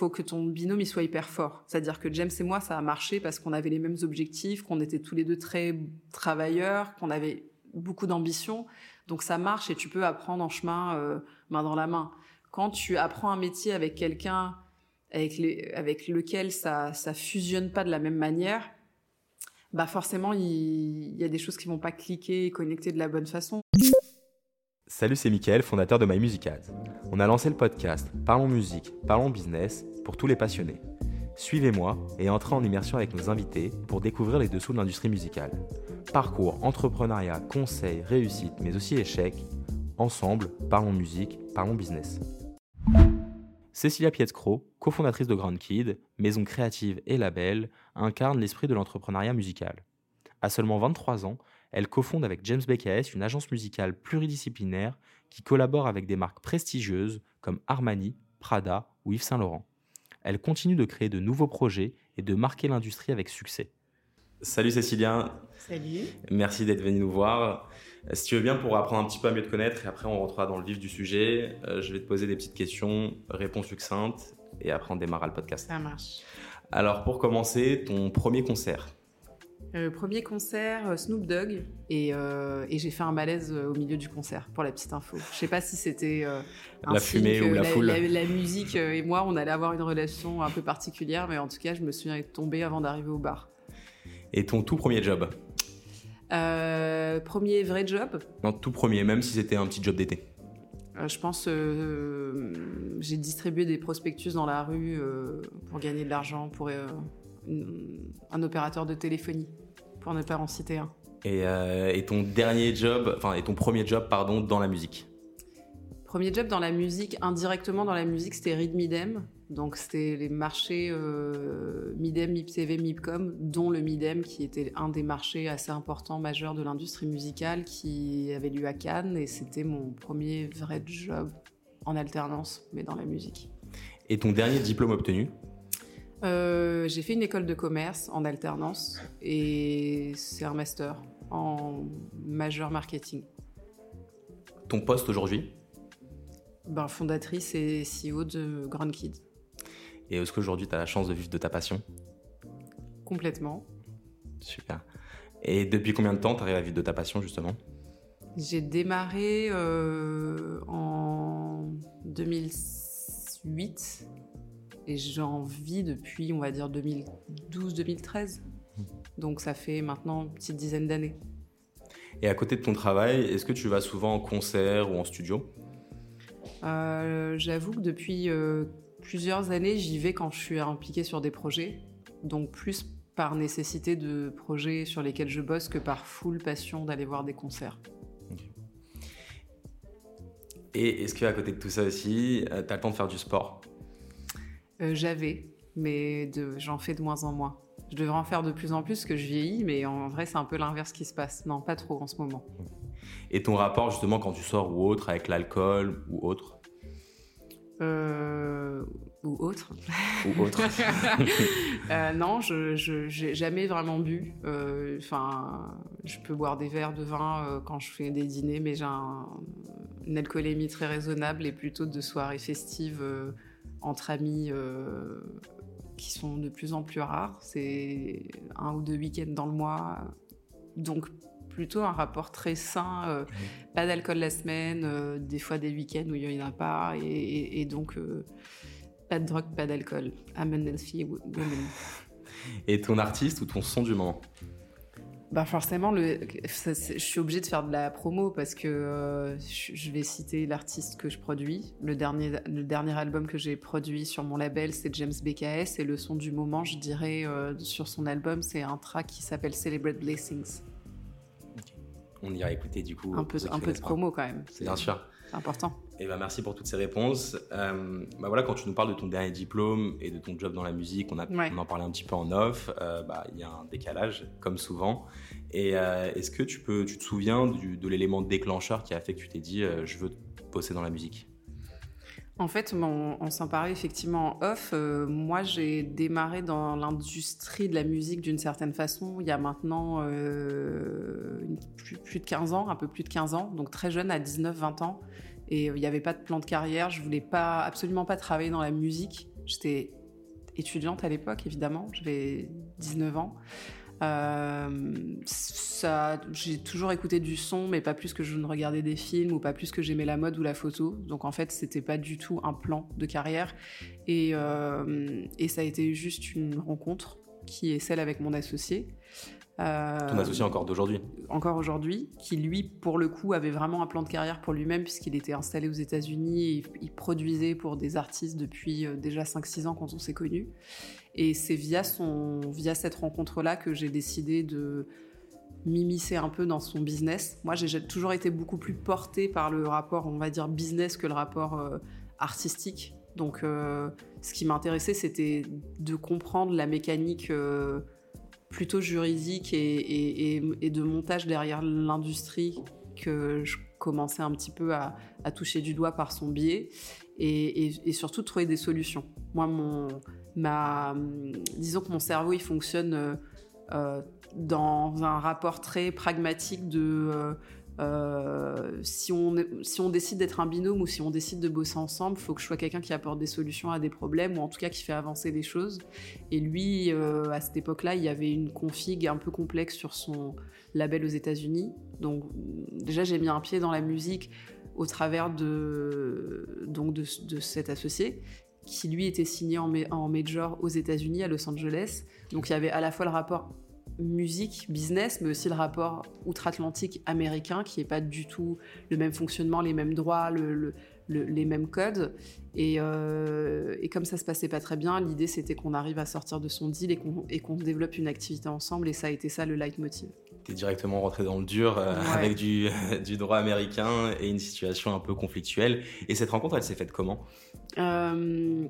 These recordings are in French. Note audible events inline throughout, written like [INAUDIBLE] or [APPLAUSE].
faut que ton binôme il soit hyper fort. C'est-à-dire que James et moi, ça a marché parce qu'on avait les mêmes objectifs, qu'on était tous les deux très travailleurs, qu'on avait beaucoup d'ambition. Donc ça marche et tu peux apprendre en chemin, euh, main dans la main. Quand tu apprends un métier avec quelqu'un avec, lequel ça ça fusionne pas de la même manière, bah forcément il, y a des choses qui vont pas cliquer et connecter de la bonne façon. Salut, c'est Mickaël, fondateur de My Music Ads. On a lancé le podcast Parlons musique, parlons business pour tous les passionnés. Suivez-moi et entrez en immersion avec nos invités pour découvrir les dessous de l'industrie musicale. Parcours, entrepreneuriat, conseils, réussite, mais aussi échecs. Ensemble, parlons musique, parlons business. Cécilia Pietzcro, cofondatrice de Grand Kid, maison créative et label, incarne l'esprit de l'entrepreneuriat musical. À seulement 23 ans, elle cofonde avec James BKS une agence musicale pluridisciplinaire qui collabore avec des marques prestigieuses comme Armani, Prada ou Yves Saint Laurent. Elle continue de créer de nouveaux projets et de marquer l'industrie avec succès. Salut Cécilia. Salut. Merci d'être venu nous voir. Si tu veux bien, pour apprendre un petit peu à mieux te connaître, et après on rentrera dans le vif du sujet, euh, je vais te poser des petites questions, réponses succinctes, et après on démarrera le podcast. Ça marche. Alors pour commencer, ton premier concert euh, premier concert, euh, Snoop Dogg, et, euh, et j'ai fait un malaise au milieu du concert, pour la petite info. Je sais pas si c'était euh, La fumée ou la foule. La, la musique et moi, on allait avoir une relation un peu particulière, mais en tout cas, je me souviens être tombée avant d'arriver au bar. Et ton tout premier job? Premier vrai job, Non, tout premier, même si c'était un petit job d'été. je pense, j'ai distribué des prospectus dans la rue pour gagner de l'argent pour un opérateur de téléphonie, pour ne pas en citer un. Et, euh, et ton dernier job, enfin, et ton premier job, pardon, dans la musique Premier job dans la musique, indirectement dans la musique, c'était Read Midem. Donc c'était les marchés euh, Midem, MIP-TV, MIPCOM, dont le Midem qui était un des marchés assez importants, majeurs de l'industrie musicale qui avait lieu à Cannes. Et c'était mon premier vrai job en alternance, mais dans la musique. Et ton dernier diplôme obtenu Euh, j'ai fait une école de commerce en alternance et c'est un master en majeur marketing. Ton poste aujourd'hui Ben, fondatrice et CEO de Grand Kid. Et est-ce qu'aujourd'hui, tu as la chance de vivre de ta passion Complètement. Super. Et depuis combien de temps tu arrives à vivre de ta passion, justement J'ai démarré euh, en 2008 et j'en vis depuis, on va dire, 2012-2013. Donc ça fait maintenant une petite dizaine d'années. Et à côté de ton travail, est-ce que tu vas souvent en concert ou en studio? Euh, J'avoue que depuis euh, plusieurs années, j'y vais quand je suis impliquée sur des projets. Donc plus par nécessité de projets sur lesquels je bosse que par full passion d'aller voir des concerts. Et est-ce qu'à côté de tout ça aussi, tu as le temps de faire du sport? Euh, J'avais, mais j'en fais de moins en moins. Je devrais en faire de plus en plus parce que je vieillis, mais en vrai, c'est un peu l'inverse qui se passe. Non, pas trop en ce moment. Et ton rapport, justement, quand tu sors ou autre, avec l'alcool ou autre Euh, ou autre. Ou autre [LAUGHS] Euh, non, je j'ai jamais vraiment bu. Euh, Enfin, je peux boire des verres de vin quand je fais des dîners, mais j'ai un- une alcoolémie très raisonnable et plutôt de soirées festives entre amis euh, qui sont de plus en plus rares. C'est un ou deux week-ends dans le mois, donc plutôt un rapport très sain. euh, Pas d'alcool la semaine, euh, des fois des week-ends où il n'y en a pas, et, et- et donc euh, pas de drogue, pas d'alcool. I'm an healthy wo- woman. [LAUGHS] Et ton artiste ou ton son du moment? Bah forcément, le, ça, c'est- je suis obligée de faire de la promo parce que euh, je, vais citer l'artiste que je produis. Le dernier, le dernier album que j'ai produit sur mon label, c'est James BKS et le son du moment, je dirais, euh, sur son album, c'est un track qui s'appelle Celebrate Blessings. On ira écouter du coup. Un peu, un peu de promo quand même. C'est Bien sûr. c'est important. Et ben merci pour toutes ces réponses. Euh, bah voilà, quand tu nous parles de ton dernier diplôme et de ton job dans la musique, on, a, Ouais. on en parlait un petit peu en off. euh, bah, Il y a un décalage, comme souvent. Et euh, est-ce que tu peux, tu te souviens du- de l'élément déclencheur qui a fait que tu t'es dit, euh, je veux bosser dans la musique? En fait, on s'en parlait effectivement en off. Euh, moi, j'ai démarré dans l'industrie de la musique d'une certaine façon il y a maintenant euh, plus de 15 ans, un peu plus de 15 ans, donc très jeune, à 19-20 ans. Et euh, il n'y avait pas de plan de carrière. Je voulais pas, absolument pas travailler dans la musique. J'étais étudiante à l'époque, évidemment, j'avais 19 ans. ça, j'ai toujours écouté du son, mais pas plus que je ne regardais des films ou pas plus que j'aimais la mode ou la photo. Donc en fait, c'était pas du tout un plan de carrière. Et, et ça a été juste une rencontre qui est celle avec mon associé. Euh, Ton associé encore d'aujourd'hui Encore aujourd'hui, qui lui, pour le coup, avait vraiment un plan de carrière pour lui-même, puisqu'il était installé aux États-Unis et il produisait pour des artistes depuis euh, déjà 5-6 ans quand on s'est connus. Et c'est via, son, via cette rencontre-là que j'ai décidé de m'immiscer un peu dans son business. Moi, j'ai toujours été beaucoup plus portée par le rapport, on va dire, business que le rapport euh, artistique. Donc, ce qui m'intéressait, c'était de comprendre la mécanique plutôt juridique et, de montage derrière l'industrie que je commençais un petit peu à, toucher du doigt par son biais et, surtout trouver des solutions. Moi, disons que mon cerveau, il fonctionne euh, dans un rapport très pragmatique de euh, euh, si, on, si on décide d'être un binôme ou si on décide de bosser ensemble, il faut que je sois quelqu'un qui apporte des solutions à des problèmes ou en tout cas qui fait avancer des choses. Et lui, euh, à cette époque-là, il y avait une config un peu complexe sur son label aux États-Unis. Donc déjà, j'ai mis un pied dans la musique au travers de, donc de, cet associé qui lui était signé en major aux États-Unis, à Los Angeles. Donc il y avait à la fois le rapport musique, business, mais aussi le rapport outre-Atlantique américain, qui n'est pas du tout le même fonctionnement, les mêmes droits, les mêmes codes. Euh, et, comme ça se passait pas très bien, l'idée c'était qu'on arrive à sortir de son deal et qu'on développe une activité ensemble, et ça a été ça le leitmotiv. Tu es directement rentré dans le dur euh, avec du, [LAUGHS] du, droit américain et une situation un peu conflictuelle. Et cette rencontre, elle s'est faite comment? Euh,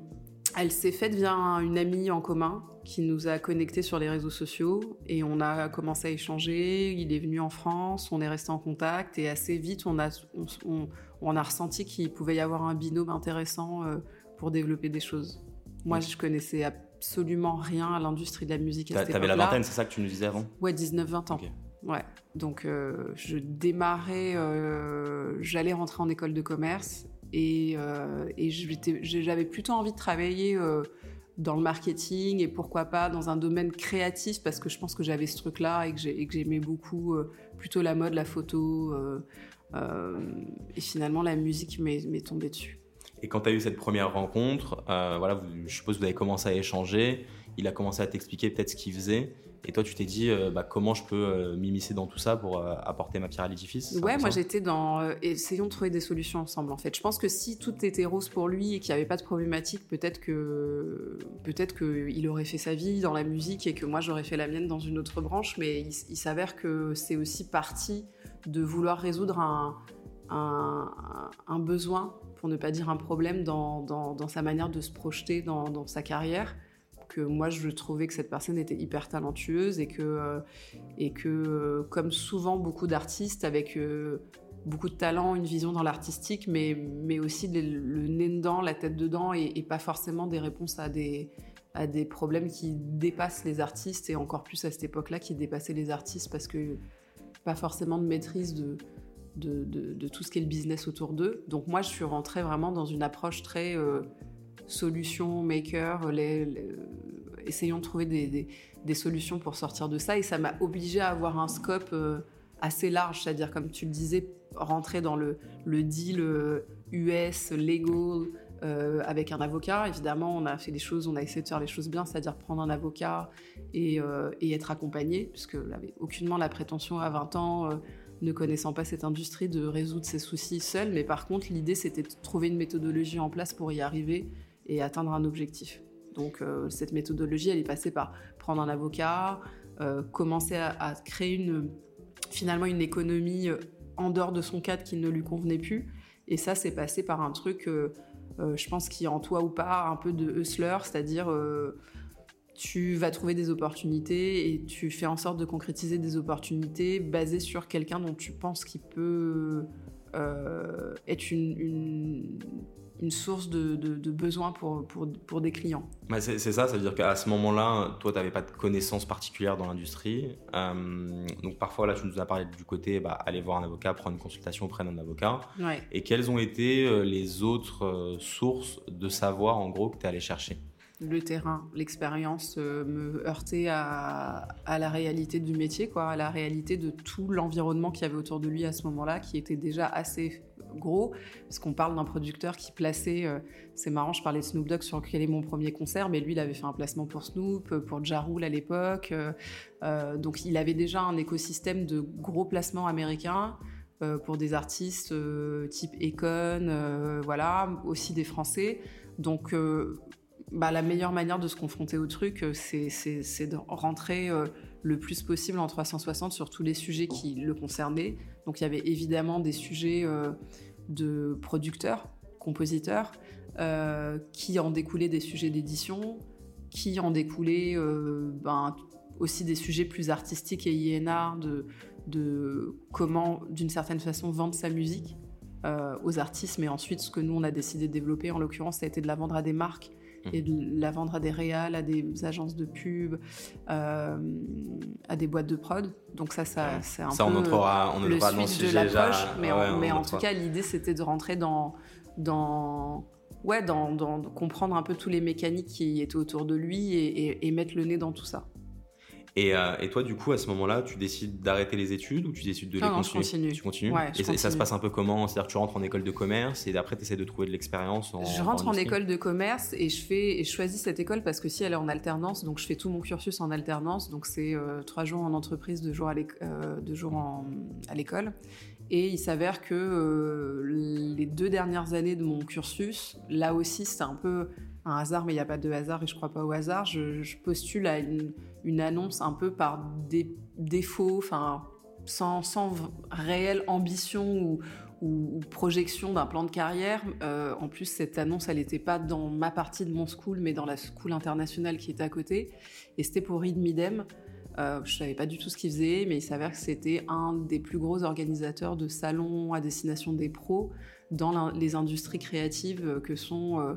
elle s'est faite via une amie en commun qui nous a connectés sur les réseaux sociaux et on a commencé à échanger. Il est venu en France, on est resté en contact et assez vite on a, on, a ressenti qu'il pouvait y avoir un binôme intéressant euh, pour développer des choses. Moi, je connaissais absolument rien à l'industrie de la musique. Tu avais la vingtaine, c'est ça que tu nous disais avant? Ouais, 19-20 ans. Ouais, donc euh, je démarrais, euh, j'allais rentrer en école de commerce et, euh, j'avais plutôt envie de travailler euh, dans le marketing et pourquoi pas dans un domaine créatif parce que je pense que j'avais ce truc-là et que j'aimais beaucoup euh, plutôt la mode, la photo. et finalement, la musique m'est tombée dessus. Et quand tu as eu cette première rencontre, voilà, je suppose que vous avez commencé à échanger. Il a commencé à t'expliquer peut-être ce qu'il faisait. Et toi, tu t'es dit, euh, bah, comment je peux euh, m'immiscer dans tout ça pour euh, apporter ma pierre à l'édifice Ouais, moi j'étais dans. essayons de trouver des solutions ensemble, en fait. Je pense que si tout était rose pour lui et qu'il n'y avait pas de problématique, peut-être que peut-être qu'il aurait fait sa vie dans la musique et que moi j'aurais fait la mienne dans une autre branche. Mais il, s'avère que c'est aussi parti de vouloir résoudre un, un, besoin, pour ne pas dire un problème, dans, dans, dans sa manière de se projeter dans, dans sa carrière que moi je trouvais que cette personne était hyper talentueuse et que, euh, et que euh, comme souvent beaucoup d'artistes avec euh, beaucoup de talent, une vision dans l'artistique, mais, mais aussi le, nez dedans, la tête dedans et, pas forcément des réponses à des, à des problèmes qui dépassent les artistes et encore plus à cette époque-là qui dépassaient les artistes parce que pas forcément de maîtrise de, de, de, tout ce qui est le business autour d'eux. Donc moi je suis rentrée vraiment dans une approche très solutions maker, essayons de trouver des, solutions pour sortir de ça. Et ça m'a obligé à avoir un scope euh, assez large, c'est-à-dire, comme tu le disais, rentrer dans le, deal US, euh, legal, euh, avec un avocat. Évidemment, on a fait des choses, on a essayé de faire les choses bien, c'est-à-dire prendre un avocat et, être accompagné, puisque n'avait aucunement la prétention à 20 ans, ne connaissant pas cette industrie, de résoudre ses soucis seul. Mais par contre, l'idée, c'était de trouver une méthodologie en place pour y arriver et atteindre un objectif. Donc euh, cette méthodologie, elle est passée par prendre un avocat, euh, commencer à, créer une, finalement une économie euh, en dehors de son cadre qui ne lui convenait plus. Et ça, c'est passé par un truc, je pense, qui est en toi ou pas, un peu de hustler, c'est-à-dire tu vas trouver des opportunités et tu fais en sorte de concrétiser des opportunités basées sur quelqu'un dont tu penses qu'il peut être une une source de, de, besoin pour, pour, pour, des clients. c'est ça, ça veut dire qu'à ce moment-là, toi, tu n'avais pas de connaissances particulières dans l'industrie. Euh, donc parfois, là, tu nous as parlé du côté, bah, aller voir un avocat, prendre une consultation auprès d'un avocat. Et quelles ont été euh, les autres euh, sources de savoir, en gros, que tu es allé chercher? Le terrain, l'expérience me heurtait à, à, la réalité du métier, quoi, à la réalité de tout l'environnement qu'il y avait autour de lui à ce moment-là, qui était déjà assez gros, parce qu'on parle d'un producteur qui plaçait, c'est marrant, je parlais de Snoop Dogg sur quel est mon premier concert, mais lui, il avait fait un placement pour Snoop, pour Ja Rule à l'époque, donc il avait déjà un écosystème de gros placements américains, euh, pour des artistes euh, type Econ, euh, voilà, aussi des Français. Donc, bah, la meilleure manière de se confronter au truc, c'est de rentrer le plus possible en 360 sur tous les sujets qui le concernaient. Donc, il y avait évidemment des sujets de producteurs, compositeurs, qui en découlaient des sujets d'édition, qui en découlaient ben, aussi des sujets plus artistiques et INA de de comment, d'une certaine façon, vendre sa musique euh, aux artistes. Mais ensuite, ce que nous, on a décidé de développer, en l'occurrence, ça a été de la vendre à des marques. Et de la vendre à des réals, à des agences de pub, euh, à des boîtes de prod. Donc ça, ça c'est un ça, peu on entrera, on le dans de l'approche. Mais, mais en tout cas, l'idée, c'était de rentrer dans... dans ouais, dans, dans, comprendre un peu tous les mécaniques qui étaient autour de lui et mettre le nez dans tout ça. Euh, et, toi, du coup, à ce moment-là, tu décides d'arrêter les études ou tu décides de les non, continuer? je continue. Tu continues? Et, ça se passe un peu comment? C'est-à-dire que tu rentres en école de commerce et après, tu essaies de trouver de l'expérience Je rentre en, école de commerce et je, fais, et je choisis cette école parce que si elle est en alternance, donc je fais tout mon cursus en alternance. Donc c'est euh, trois jours en entreprise, deux jours à euh, l'école. Et il s'avère que les deux dernières années de mon cursus, là aussi, c'était un peu un hasard, mais il n'y a pas de hasard et je crois pas au hasard. Je, postule à une, annonce un peu par défaut, sans, réelle ambition ou, projection d'un plan de carrière. Euh, en plus, cette annonce, elle n'était pas dans ma partie de mon school, mais dans la school internationale qui était à côté. Et c'était pour Reed Midem. Euh, je savais pas du tout ce qu'il faisait, mais il s'avère que c'était un des plus gros organisateurs de salons à destination des pros dans les industries créatives que sont euh,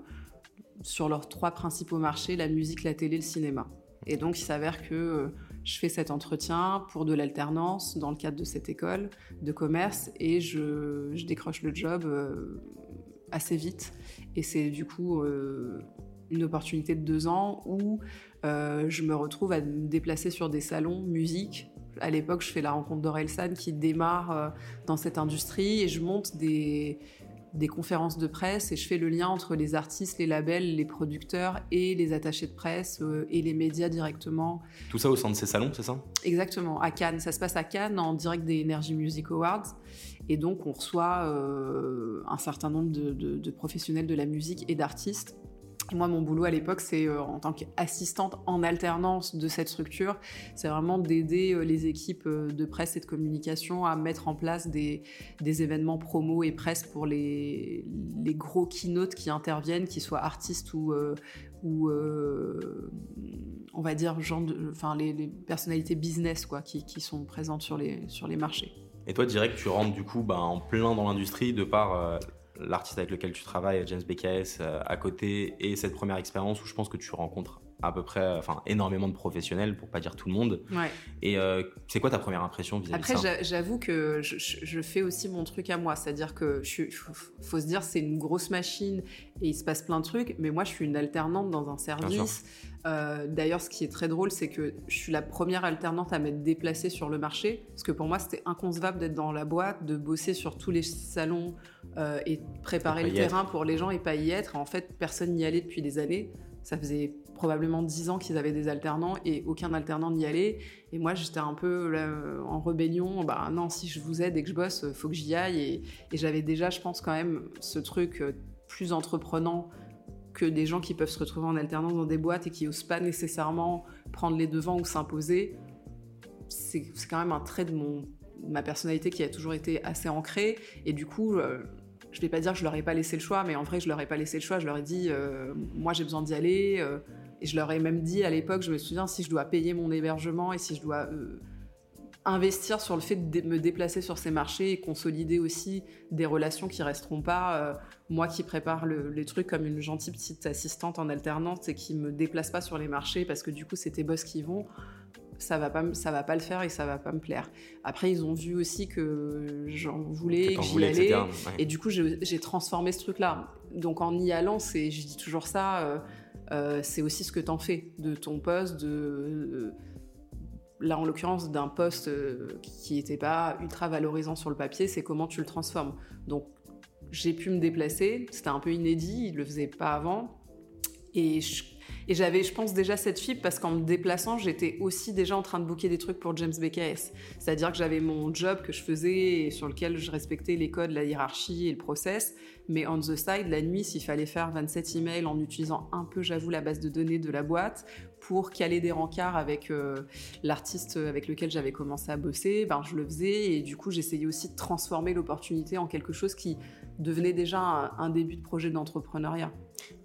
sur leurs trois principaux marchés, la musique, la télé, le cinéma. Et donc, il s'avère que euh, je fais cet entretien pour de l'alternance dans le cadre de cette école de commerce et je, décroche le job euh, assez vite. Et c'est du coup euh, une opportunité de deux ans où je me retrouve à me déplacer sur des salons musique. À l'époque, je fais la rencontre d'Orelsan qui démarre dans cette industrie et je monte des, des conférences de presse et je fais le lien entre les artistes, les labels, les producteurs et les attachés de presse euh, et les médias directement. Tout ça au sein de ces salons, c'est ça? Exactement, à Cannes. Ça se passe à Cannes en direct des Energy Music Awards. Et donc on reçoit euh, un certain nombre de professionnels de la musique et d'artistes moi, mon boulot à l'époque, c'est euh, en tant qu'assistante en alternance de cette structure, c'est vraiment d'aider euh, les équipes euh, de presse et de communication à mettre en place des, événements promo et presse pour les, gros keynotes qui interviennent, qu'ils soient artistes ou, on va dire, enfin, les, personnalités business quoi, qui, sont présentes sur les, sur les marchés. Et toi, direct, tu rentres du coup bah, en plein dans l'industrie de par l'artiste avec lequel tu travailles, James BKS, euh, à côté, et cette première expérience où je pense que tu rencontres à peu près, enfin énormément de professionnels, pour pas dire tout le monde. Et euh, c'est quoi ta première impression vis-à-vis de ça? Après, j'avoue que je, fais aussi mon truc à moi, c'est-à-dire que faut, se dire c'est une grosse machine et il se passe plein de trucs, mais moi je suis une alternante dans un service. Euh, d'ailleurs, ce qui est très drôle, c'est que je suis la première alternante à m'être déplacée sur le marché, parce que pour moi c'était inconcevable d'être dans la boîte, de bosser sur tous les salons euh, et préparer le terrain pour les gens et pas y être. En fait, personne n'y allait depuis des années. Ça faisait probablement dix ans qu'ils avaient des alternants et aucun alternant n'y allait. Et moi, j'étais un peu en rébellion. Bah non, si je vous aide et que je bosse, faut que j'y aille. Et, j'avais déjà, je pense quand même, ce truc euh, plus entreprenant que des gens qui peuvent se retrouver en alternance dans des boîtes et qui n'osent pas nécessairement prendre les devants ou s'imposer. C'est quand même un trait de mon, ma personnalité qui a toujours été assez ancrée. Et du coup, euh, je vais pas dire que je leur ai pas laissé le choix, mais en vrai, je leur ai pas laissé le choix. Je leur ai dit, euh, moi, j'ai besoin d'y aller. Et je leur ai même dit à l'époque, je me souviens, si je dois payer mon hébergement et si je dois euh, investir sur le fait de me déplacer sur ces marchés et consolider aussi des relations qui resteront pas, euh, moi qui prépare les trucs comme une gentille petite assistante en alternance et qui me déplace pas sur les marchés parce que du coup c'est tes boss qui vont, ça va pas ça va pas le faire et ça va pas me plaire. Après ils ont vu aussi que j'en voulais, que, j'y allais et du coup j'ai transformé ce truc là. Donc en y allant, c'est je dis toujours ça. Euh, c'est aussi ce que tu en fais de ton poste, de là en l'occurrence d'un poste qui n'était pas ultra valorisant sur le papier, c'est comment tu le transformes. Donc j'ai pu me déplacer, c'était un peu inédit, il le faisait pas avant. Et et j'avais, je pense, déjà cette fibre parce qu'en me déplaçant, j'étais aussi déjà en train de booker des trucs pour James BKS. C'est-à-dire que j'avais mon job que je faisais et sur lequel je respectais les codes, la hiérarchie et le process. Mais on the side, la nuit, s'il fallait faire 27 emails en utilisant un peu, j'avoue, la base de données de la boîte pour caler des rencarts avec euh, l'artiste avec lequel j'avais commencé à bosser, ben, je le faisais. Et du coup, j'essayais aussi de transformer l'opportunité en quelque chose qui devenait déjà un début de projet d'entrepreneuriat.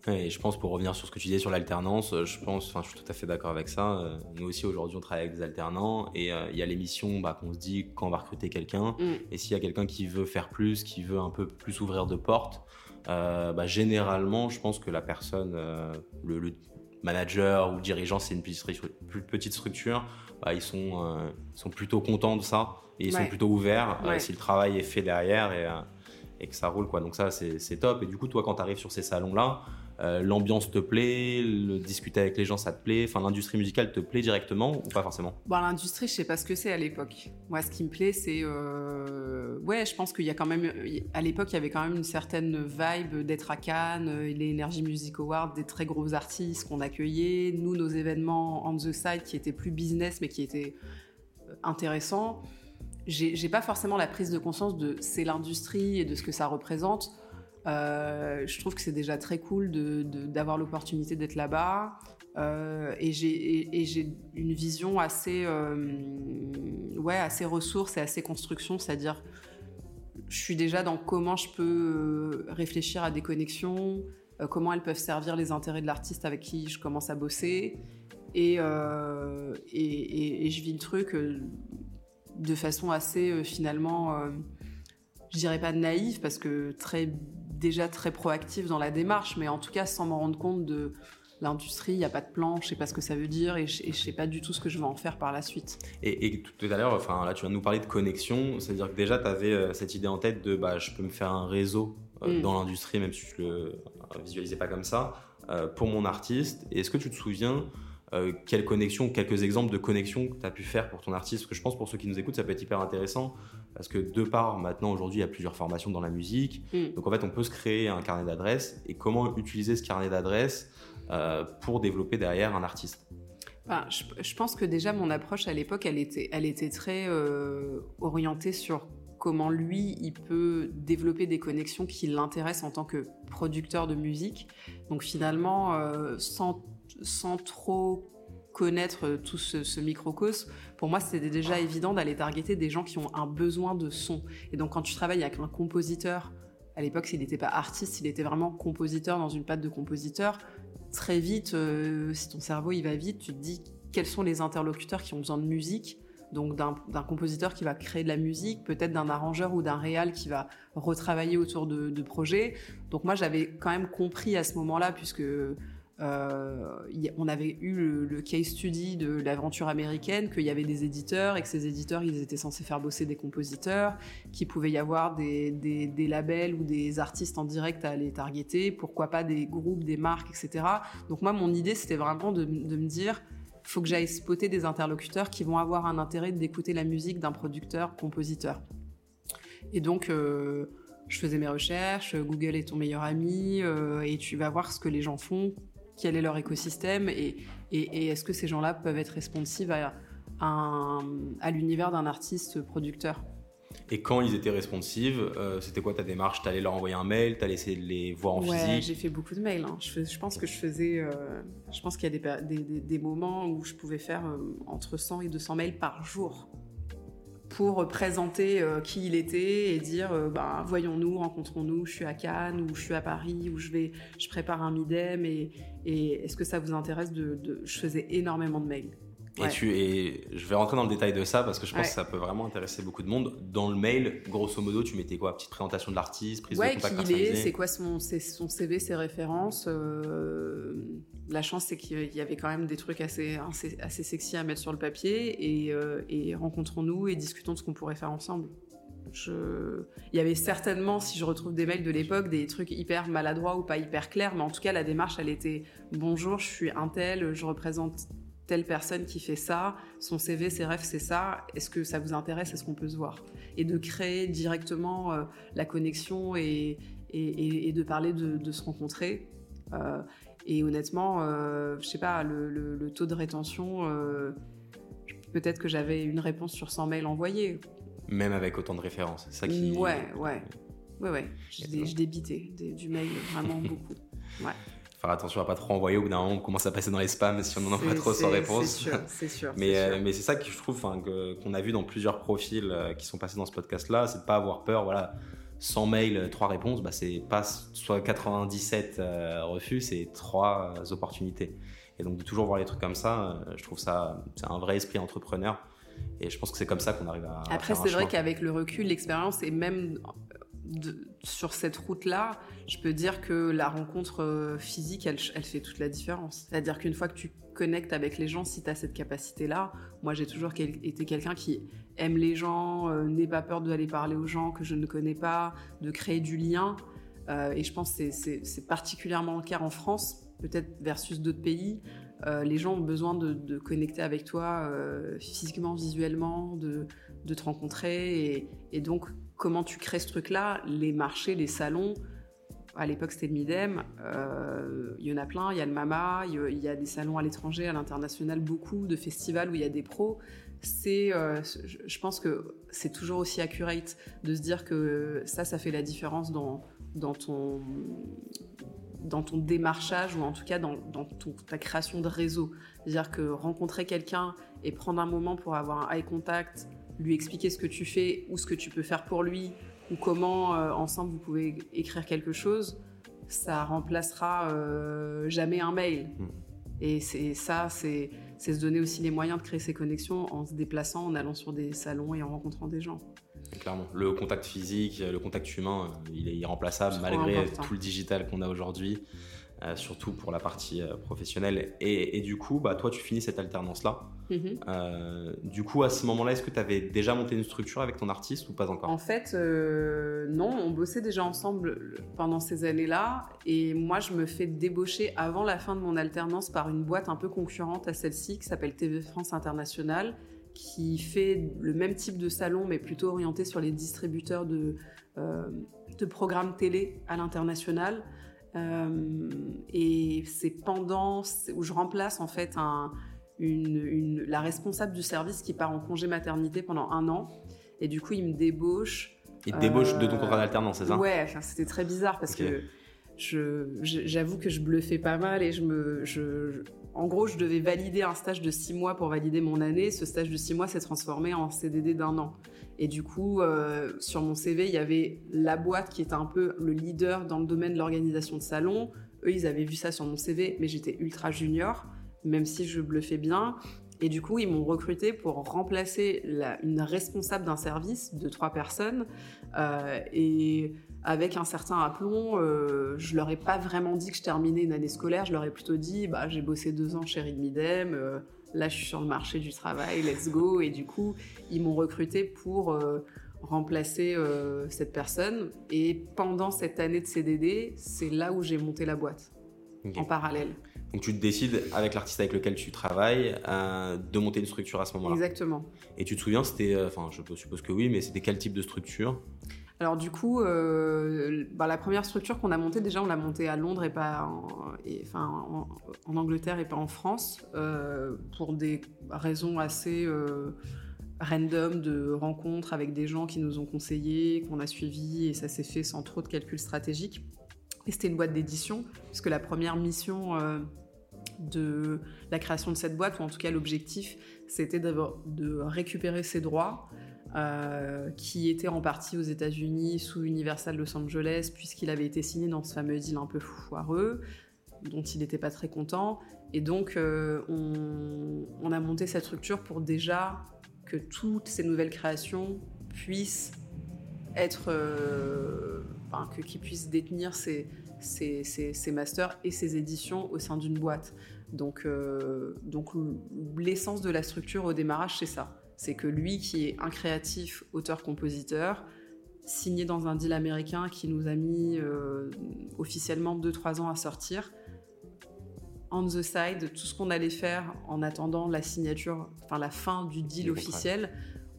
Et je pense, pour revenir sur ce que tu disais sur l'alternance, euh, je pense, enfin, je suis tout à fait d'accord avec ça. Euh, nous aussi, aujourd'hui, on travaille avec des alternants et euh, il y a l'émission bah, qu'on se dit quand on va recruter quelqu'un. Mm. Et s'il y a quelqu'un qui veut faire plus, qui veut un peu plus ouvrir de portes, bah, généralement, je pense que la personne, le, manager ou dirigeant, c'est une plus petite structure, bah, ils, sont, sont plutôt contents de ça et ils sont plutôt ouverts si le travail est fait derrière. Et, et que ça roule quoi. Donc ça c'est top. Et du coup toi quand tu arrives sur ces salons là, euh, l'ambiance te plaît, le discuter avec les gens ça te plaît, enfin l'industrie musicale te plaît directement ou pas forcément? Bon l'industrie je sais pas ce que c'est à l'époque. Moi ce qui me plaît c'est euh... ouais je pense qu'il y a quand même à l'époque il y avait quand même une certaine vibe d'être à Cannes, euh, les Energy Music Awards, des très gros artistes qu'on accueillait, nous nos événements on the side qui étaient plus business mais qui étaient intéressants j'ai pas forcément la prise de conscience de c'est l'industrie et de ce que ça représente. Euh, je trouve que c'est déjà très cool d'avoir l'opportunité d'être là-bas. Euh, et j'ai une vision assez, euh, ouais, assez ressources et assez construction, c'est-à-dire je suis déjà dans comment je peux réfléchir à des connexions, comment elles peuvent servir les intérêts de l'artiste avec qui je commence à bosser. Et, je vis le truc de façon assez euh, finalement, euh, je dirais pas naïve parce que très déjà très proactive dans la démarche, mais en tout cas sans m'en rendre compte de l'industrie, il n'y a pas de plan, je sais pas ce que ça veut dire et je, ne sais pas du tout ce que je vais en faire par la suite. Et, tout à l'heure, enfin là tu viens de nous parler de connexion, c'est-à-dire que déjà tu avais euh, cette idée en tête de bah, je peux me faire un réseau mm. dans l'industrie, même si je le visualisais pas comme ça, pour mon artiste. Est-ce que tu te souviens euh, quelles connexions, quelques exemples de connexions que tu as pu faire pour ton artiste? Parce que je pense pour ceux qui nous écoutent, ça peut être hyper intéressant. Parce que de part, maintenant, aujourd'hui, il y a plusieurs formations dans la musique. Mm. Donc en fait, on peut se créer un carnet d'adresses. Et comment utiliser ce carnet d'adresses euh, pour développer derrière un artiste? Je, pense que déjà, mon approche à l'époque, elle était, elle était très euh, orientée sur comment lui, il peut développer des connexions qui l'intéressent en tant que producteur de musique. Donc finalement, sans sans trop connaître tout ce, microcosme, pour moi, c'était déjà évident d'aller targeter des gens qui ont un besoin de son. Et donc, quand tu travailles avec un compositeur, à l'époque, s'il n'était pas artiste, il était vraiment compositeur dans une patte de compositeur, très vite, euh, si ton cerveau il va vite, tu te dis quels sont les interlocuteurs qui ont besoin de musique. Donc d'un compositeur qui va créer de la musique, peut-être d'un arrangeur ou d'un réal qui va retravailler autour de, de projets. Donc moi j'avais quand même compris à ce moment-là, puisque euh, on avait eu le, case study de l'aventure américaine, qu'il y avait des éditeurs et que ces éditeurs, ils étaient censés faire bosser des compositeurs, qu'il pouvait y avoir des, labels ou des artistes en direct à les targeter, pourquoi pas des groupes, des marques, etc. Donc moi, mon idée, c'était vraiment de, me dire, faut que j'aille spotter des interlocuteurs qui vont avoir un intérêt d'écouter la musique d'un producteur, compositeur. Et donc, euh, je faisais mes recherches, Google est ton meilleur ami, euh, et tu vas voir ce que les gens font, quel est leur écosystème et, est-ce que ces gens-là peuvent être responsives à, à, l'univers d'un artiste producteur? Et quand ils étaient responsives, euh, c'était quoi ta démarche? T'allais leur envoyer un mail? T'allais essayer de les voir en ouais, j'ai fait beaucoup de mails. Hein. Je, pense que je faisais... Euh, je pense qu'il y a des, des, moments où je pouvais faire euh, entre 100 et 200 mails par jour pour présenter euh, qui il était et dire euh, bah, voyons-nous, rencontrons-nous, je suis à Cannes ou je suis à Paris ou je je prépare un midem et, et est-ce que ça vous intéresse de, Je faisais énormément de mails. Et, tu, et je vais rentrer dans le détail de ça parce que je pense que ça peut vraiment intéresser beaucoup de monde. Dans le mail, grosso modo, tu mettais quoi? Petite présentation de l'artiste, prise de contact qui il est, c'est quoi son, son CV, ses références. Euh, la chance, c'est qu'il y avait quand même des trucs assez, assez, sexy à mettre sur le papier et, euh, et rencontrons-nous et discutons de ce qu'on pourrait faire ensemble. je... Il y avait certainement, si je retrouve des mails de l'époque, des trucs hyper maladroits ou pas hyper clairs, mais en tout cas, la démarche, elle était bonjour, je suis un tel, je représente telle personne qui fait ça, son CV, ses rêves, c'est ça, est-ce que ça vous intéresse, est-ce qu'on peut se voir? Et de créer directement euh, la connexion et, et, de parler de, se rencontrer. Euh, et honnêtement, euh, je sais pas, le, taux de rétention, peut-être que j'avais une réponse sur 100 mails envoyés. Même avec autant de références, ça qui... Ouais, ouais. Ouais, ouais. Je débitais du mail vraiment beaucoup. [LAUGHS] Ouais faire attention à pas trop envoyer au bout d'un moment on commence à passer dans les spams si on n'en envoie trop sans réponse. c'est sûr c'est [LAUGHS] sûr mais euh, mais c'est ça que je trouve qu'on a vu dans plusieurs profils euh, qui sont passés dans ce podcast là c'est de pas avoir peur voilà 100 mails 3 réponses bah c'est pas soit 97 euh, refus c'est 3 opportunités. Et donc de toujours voir les trucs comme ça je trouve ça c'est un vrai esprit entrepreneur. Et je pense que c'est comme ça qu'on arrive à après c'est vrai qu'avec le recul l'expérience et même sur cette route-là, je peux dire que la rencontre euh, physique, elle, fait toute la différence. C'est-à-dire qu'une fois que tu connectes avec les gens, si tu as cette capacité-là, moi j'ai toujours été quelqu'un qui aime les gens, euh, pas peur d'aller parler aux gens que je ne connais pas, de créer du lien. Euh, et je pense que c'est particulièrement le cas en France, peut-être versus d'autres pays. les gens ont besoin de, connecter avec toi physiquement, visuellement, de, te rencontrer. et donc, comment tu crées ce truc-là Les marchés, les salons, à l'époque c'était le Midem, euh, il y en a plein, il y a le Mama, il y, a des salons à l'étranger, à l'international, beaucoup de festivals où il y a des pros. C'est, euh, je pense que c'est toujours aussi accurate de se dire que ça, ça fait la différence dans, ton dans ton démarchage ou en tout cas dans, dans ta création de réseau. C'est-à-dire que rencontrer quelqu'un et prendre un moment pour avoir un eye contact, lui expliquer ce que tu fais ou ce que tu peux faire pour lui ou comment euh, ensemble vous pouvez écrire quelque chose, ça remplacera euh, jamais un mail. Hmm. Et c'est ça, c'est se donner aussi les moyens de créer ces connexions en se déplaçant, en allant sur des salons et en rencontrant des gens. Clairement, le contact physique, le contact humain, il est irremplaçable malgré tout le digital qu'on a aujourd'hui. Euh, surtout pour la partie euh, professionnelle. Et, du coup, bah, toi, tu finis cette alternance-là. Mhm. Euh, du coup, à ce moment-là, est-ce que tu avais déjà monté une structure avec ton artiste ou pas encore? En fait, non, on bossait déjà ensemble pendant ces années-là. Et moi, je me fais débaucher avant la fin de mon alternance par une boîte un peu concurrente à celle-ci qui s'appelle TV France International qui fait le même type de salon, mais plutôt orienté sur les distributeurs de, de programmes télé à l'international. Euh, et c'est pendant où je remplace en fait un, une, la responsable du service qui part en congé maternité pendant un an. Et du coup, il me débauche. Il te débauche de ton contrat d'alternance, c'est ça? Ouais, c'était très bizarre parce que j'avoue que je bluffais pas mal et je me, je, en gros, je devais valider un stage de six mois pour valider mon année. Ce stage de six mois s'est transformé en CDD d'un an. Et du coup, euh, sur mon CV, il y avait la boîte qui était un peu le leader dans le domaine de l'organisation de salon. Eux, ils avaient vu ça sur mon CV, mais j'étais ultra junior, même si je bluffais bien. Et du coup, ils m'ont recruté pour remplacer une responsable d'un service de trois personnes. Euh, et avec un certain aplomb, euh, je leur ai pas vraiment dit que je terminais une année scolaire. Je leur ai plutôt dit, bah, j'ai bossé deux ans chez Midem. Euh, là, je suis sur le marché du travail. Let's go. Et du coup, ils m'ont recruté pour euh, remplacer cette personne. Et pendant cette année de CDD, c'est là où j'ai monté la boîte en parallèle. Donc tu te décides avec l'artiste avec lequel tu travailles euh, de monter une structure à ce moment-là. Exactement. Et tu te souviens, c'était, euh, enfin je suppose que oui, mais c'était quel type de structure? Alors du coup, euh, bah, la première structure qu'on a montée, déjà on l'a montée à Londres et pas en, enfin, en, Angleterre et pas en France, pour des raisons assez random de rencontres avec des gens qui nous ont conseillés, qu'on a suivis et ça s'est fait sans trop de calculs stratégiques. C'était une boîte d'édition, puisque la première mission de la création de cette boîte, ou en tout cas l'objectif, c'était de récupérer ces droits euh, qui étaient en partie aux États-Unis sous Universal Los Angeles, puisqu'il avait été signé dans ce fameux deal un peu foireux, dont il n'était pas très content. Et donc, euh, on, a monté cette structure pour déjà que toutes ces nouvelles créations puissent être. Euh, que, qu'ils puissent détenir ces, ses, masters et ses éditions au sein d'une boîte. Donc, euh, donc l'essence de la structure au démarrage, c'est ça. C'est que lui, qui est un créatif, auteur-compositeur, signé dans un deal américain qui nous a mis officiellement 2-3 ans à sortir on the side, tout ce qu'on allait faire en attendant la signature, enfin la fin du deal officiel,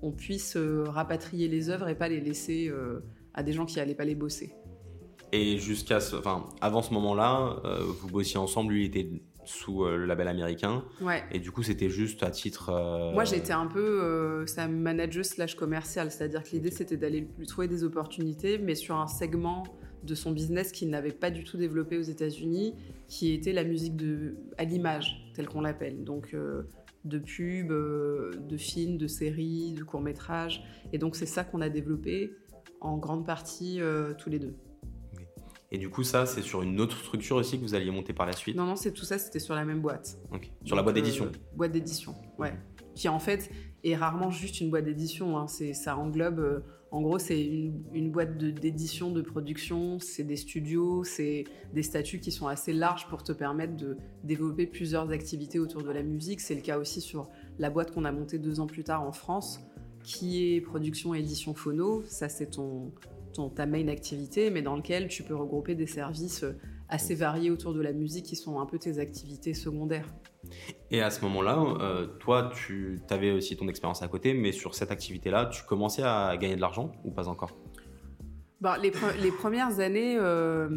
on puisse euh, rapatrier les œuvres et pas les laisser euh, à des gens qui n'allaient pas les bosser. Et jusqu'à, enfin, avant ce moment-là, euh, vous bossiez ensemble. Lui, il était sous le label américain. Ouais. Et du coup, c'était juste à titre. Moi, j'étais un peu sa manager slash commercial, c'est-à-dire que l'idée c'était d'aller lui trouver des opportunités, mais sur un segment de son business qu'il n'avait pas du tout développé aux États-Unis, qui était la musique de, à l'image, telle qu'on l'appelle. Donc, euh, de pubs, euh, de films, de séries, de courts-métrages. Et donc, c'est ça qu'on a développé en grande partie euh, tous les deux. Et du coup, ça, c'est sur une autre structure aussi que vous alliez monter par la suite? Non, non, c'est tout ça, c'était sur la même boîte. Sur la boîte d'édition Boîte d'édition, ouais. Qui en fait est rarement juste une boîte d'édition. Hein. Ça englobe en gros, c'est une, boîte d'édition, de, production, c'est des studios, c'est des statuts qui sont assez larges pour te permettre de développer plusieurs activités autour de la musique. C'est le cas aussi sur la boîte qu'on a montée deux ans plus tard en France, qui est production et édition phono. Ça, c'est ton, ton, ta main activité, mais dans lequel tu peux regrouper des services assez variés autour de la musique qui sont un peu tes activités secondaires. Et à ce moment-là, euh, toi, tu avais aussi ton expérience à côté, mais sur cette activité-là, tu commençais à gagner de l'argent ou pas encore? Bah, les, premières années, euh,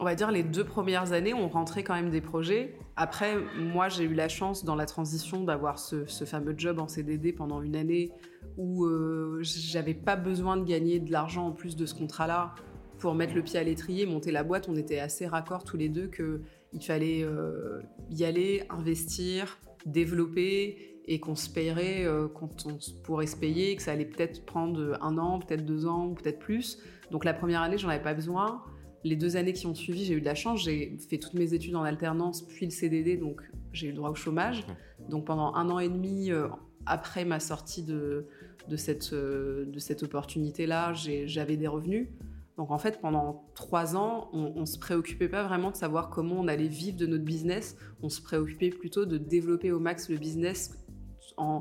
on va dire les deux premières années, on rentrait quand même des projets. Après, moi, j'ai eu la chance dans la transition d'avoir ce, fameux job en CDD pendant une année où euh, j'avais pas besoin de gagner de l'argent en plus de ce contrat-là pour mettre le pied à l'étrier, monter la boîte. On était assez raccords tous les deux que il fallait euh, y aller, investir, développer et qu'on se payerait euh, quand on pourrait se payer, que ça allait peut-être prendre un an, peut-être deux ans peut-être plus. Donc la première année, j'en avais pas besoin. Les deux années qui ont suivi, j'ai eu de la chance. J'ai fait toutes mes études en alternance, puis le CDD, donc j'ai eu le droit au chômage. Donc pendant un an et demi, euh, après ma sortie de, de cette, de cette opportunité-là, j'avais des revenus. Donc en fait, pendant trois ans, on, ne se préoccupait pas vraiment de savoir comment on allait vivre de notre business. On se préoccupait plutôt de développer au max le business en,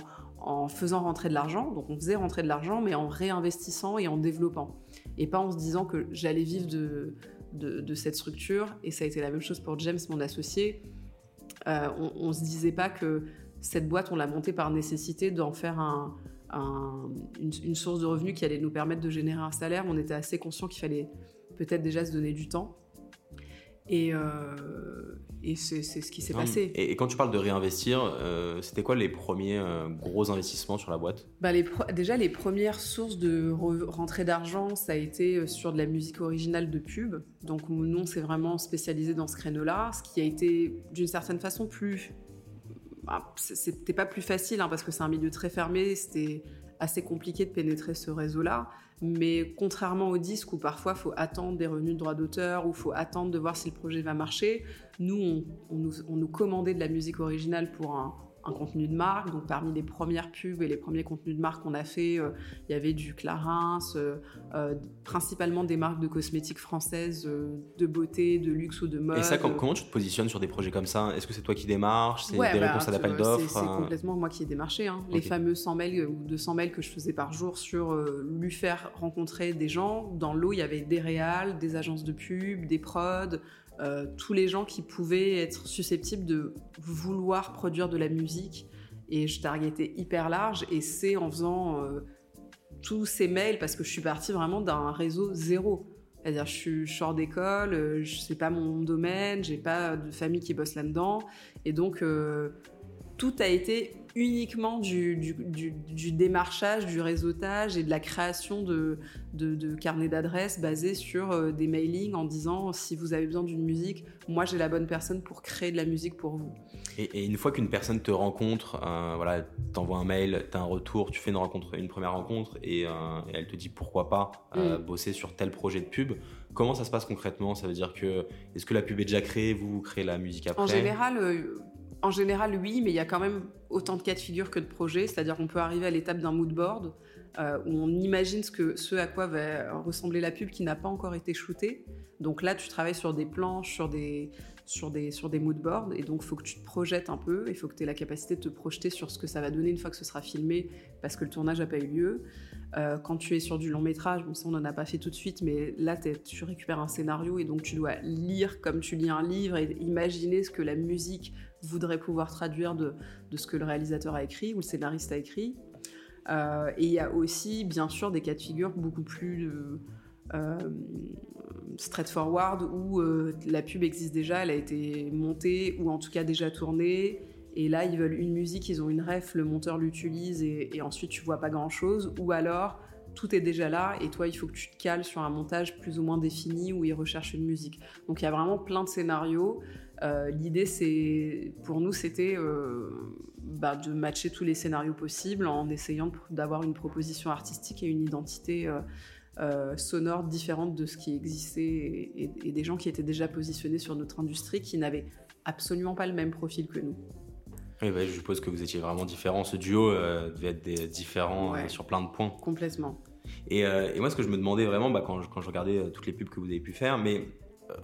faisant rentrer de l'argent. Donc on faisait rentrer de l'argent, mais en réinvestissant et en développant. Et pas en se disant que j'allais vivre de, de, cette structure. Et ça a été la même chose pour James, mon associé. Euh, on, ne se disait pas que cette boîte, on l'a montée par nécessité d'en faire un, une, source de revenus qui allait nous permettre de générer un salaire. On était assez conscient qu'il fallait peut-être déjà se donner du temps. Euh, et c'est ce qui s'est passé. Et, quand tu parles de réinvestir, euh, c'était quoi les premiers euh, gros investissements sur la boîte? Bah les Déjà, les premières sources de rentrée d'argent, ça a été sur de la musique originale de pub. Donc, nous, on s'est vraiment spécialisé dans ce créneau-là, ce qui a été d'une certaine façon plus bah, c'était pas plus facile hein, parce que c'est un milieu très fermé, c'était assez compliqué de pénétrer ce réseau-là. Mais contrairement au disque où parfois il faut attendre des revenus de droit d'auteur ou il faut attendre de voir si le projet va marcher, nous nous, on nous commandait de la musique originale pour un, un contenu de marque. Donc parmi les premières pubs et les premiers contenus de marque qu'on a fait, euh, il y avait du Clarins, euh, euh, principalement des marques de cosmétiques françaises, de beauté, de luxe ou de mode. Et ça, comment tu te positionnes sur des projets comme ça? Est-ce que c'est toi qui démarches? C'est des bah, réponses à l'appel d'offres C'est complètement moi qui ai démarché. Hein. Les fameux 100 mails ou 200 mails que je faisais par jour sur lui faire rencontrer des gens. Dans l'eau, il y avait des réals, des agences de pub, des prods. Euh, tous les gens qui pouvaient être susceptibles de vouloir produire de la musique. Et je targetais hyper large. Et c'est en faisant euh, tous ces mails, parce que je suis partie vraiment d'un réseau zéro. C'est-à-dire, je suis, hors d'école, euh, je sais pas mon domaine, j'ai pas de famille qui bosse là-dedans. Et donc, tout a été uniquement du, du, démarchage, du réseautage et de la création de, de, carnets d'adresses basés sur euh, des mailings en disant si vous avez besoin d'une musique, moi j'ai la bonne personne pour créer de la musique pour vous. Et, une fois qu'une personne te rencontre, euh, voilà, t'envoies un mail, t'as un retour, tu fais une rencontre, une première rencontre et, euh, elle te dit pourquoi pas euh, mm. bosser sur tel projet de pub. Comment ça se passe concrètement? Ça veut dire que est-ce que la pub est déjà créée, vous, vous créez la musique après? En général, en général, oui, mais il y a quand même autant de cas de figure que de projets. C'est-à-dire qu'on peut arriver à l'étape d'un mood board euh, où on imagine ce, à quoi va ressembler la pub qui n'a pas encore été shootée. Donc là, tu travailles sur des planches, sur des, sur des, sur des mood boards. Et donc, il faut que tu te projettes un peu. Il faut que tu aies la capacité de te projeter sur ce que ça va donner une fois que ce sera filmé, parce que le tournage n'a pas eu lieu. Euh, quand tu es sur du long métrage, bon, ça, on n'en a pas fait tout de suite, mais là, tu récupères un scénario et donc tu dois lire comme tu lis un livre et imaginer ce que la musique voudrait pouvoir traduire de, de ce que le réalisateur a écrit ou le scénariste a écrit. Euh, et il y a aussi, bien sûr, des cas de figure beaucoup plus euh, straightforward où euh, la pub existe déjà, elle a été montée ou en tout cas déjà tournée. Et là, ils veulent une musique, ils ont une ref, le monteur l'utilise et, ensuite tu vois pas grand chose. Ou alors, tout est déjà là et toi, il faut que tu te cales sur un montage plus ou moins défini où ils recherchent une musique. Donc il y a vraiment plein de scénarios. Euh, l'idée, c'est pour nous, c'était euh, bah, de matcher tous les scénarios possibles en essayant d'avoir une proposition artistique et une identité euh, sonore différente de ce qui existait et, des gens qui étaient déjà positionnés sur notre industrie qui n'avaient absolument pas le même profil que nous. Oui, bah, je suppose que vous étiez vraiment différents. Ce duo devait être des, différent sur plein de points. Complètement. Et, moi, ce que je me demandais vraiment, bah, quand, quand, je regardais toutes les pubs que vous avez pu faire, mais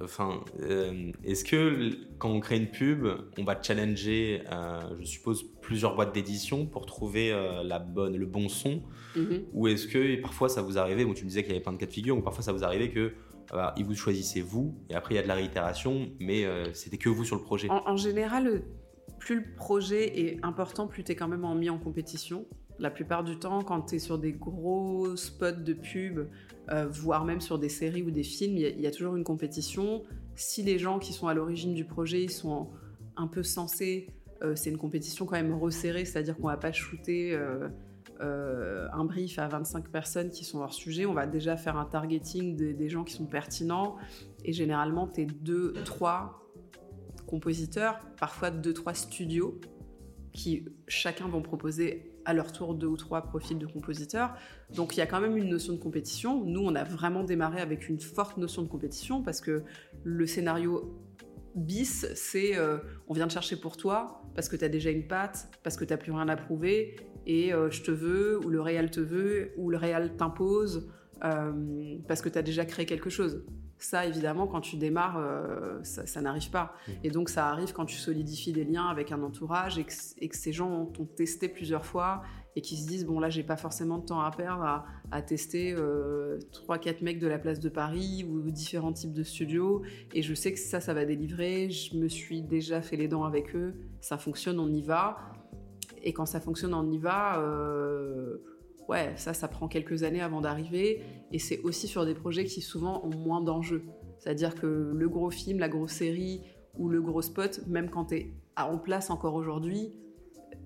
Enfin, euh, est-ce que quand on crée une pub, on va challenger, euh, je suppose, plusieurs boîtes d'édition pour trouver euh, la bonne, le bon son? Mhm. Ou est-ce que parfois ça vous arrivait, où tu me disais qu'il y avait plein de cas de figure, ou parfois ça vous arrivait que bah, vous choisissez vous, et après il y a de la réitération, mais c'était que vous sur le projet? En, général, plus le projet est important, plus tu es quand même en mis en compétition. La plupart du temps, quand tu es sur des gros spots de pub, euh, voire même sur des séries ou des films, il y, a toujours une compétition. Si les gens qui sont à l'origine du projet sont un peu sensés, euh, c'est une compétition quand même resserrée, c'est-à-dire qu'on va pas shooter euh, un brief à 25 personnes qui sont hors sujet, on va déjà faire un targeting des gens qui sont pertinents, et généralement, tu es deux, trois compositeurs, parfois deux, trois studios, qui chacun vont proposer à leur tour deux ou trois profils de compositeurs. Donc il y a quand même une notion de compétition. Nous, on a vraiment démarré avec une forte notion de compétition parce que le scénario bis, c'est euh, on vient te chercher pour toi parce que tu as déjà une patte, parce que tu plus rien à prouver et euh, je te veux, ou le réel te veut, ou le réel t'impose euh, parce que tu as déjà créé quelque chose. Ça, évidemment, quand tu démarres, euh, ça, n'arrive pas. Mmh. Et donc, ça arrive quand tu solidifies des liens avec un entourage et que, ces gens t'ont testé plusieurs fois et qui se disent bon là j'ai pas forcément de temps à perdre à, tester euh, trois 3 quatre mecs de la place de Paris ou différents types de studios et je sais que ça ça va délivrer je me suis déjà fait les dents avec eux ça fonctionne on y va et quand ça fonctionne on y va euh, ouais, ça, ça prend quelques années avant d'arriver. Et c'est aussi sur des projets qui souvent ont moins d'enjeux. C'est-à-dire que le gros film, la grosse série ou le gros spot, même quand tu es en place encore aujourd'hui,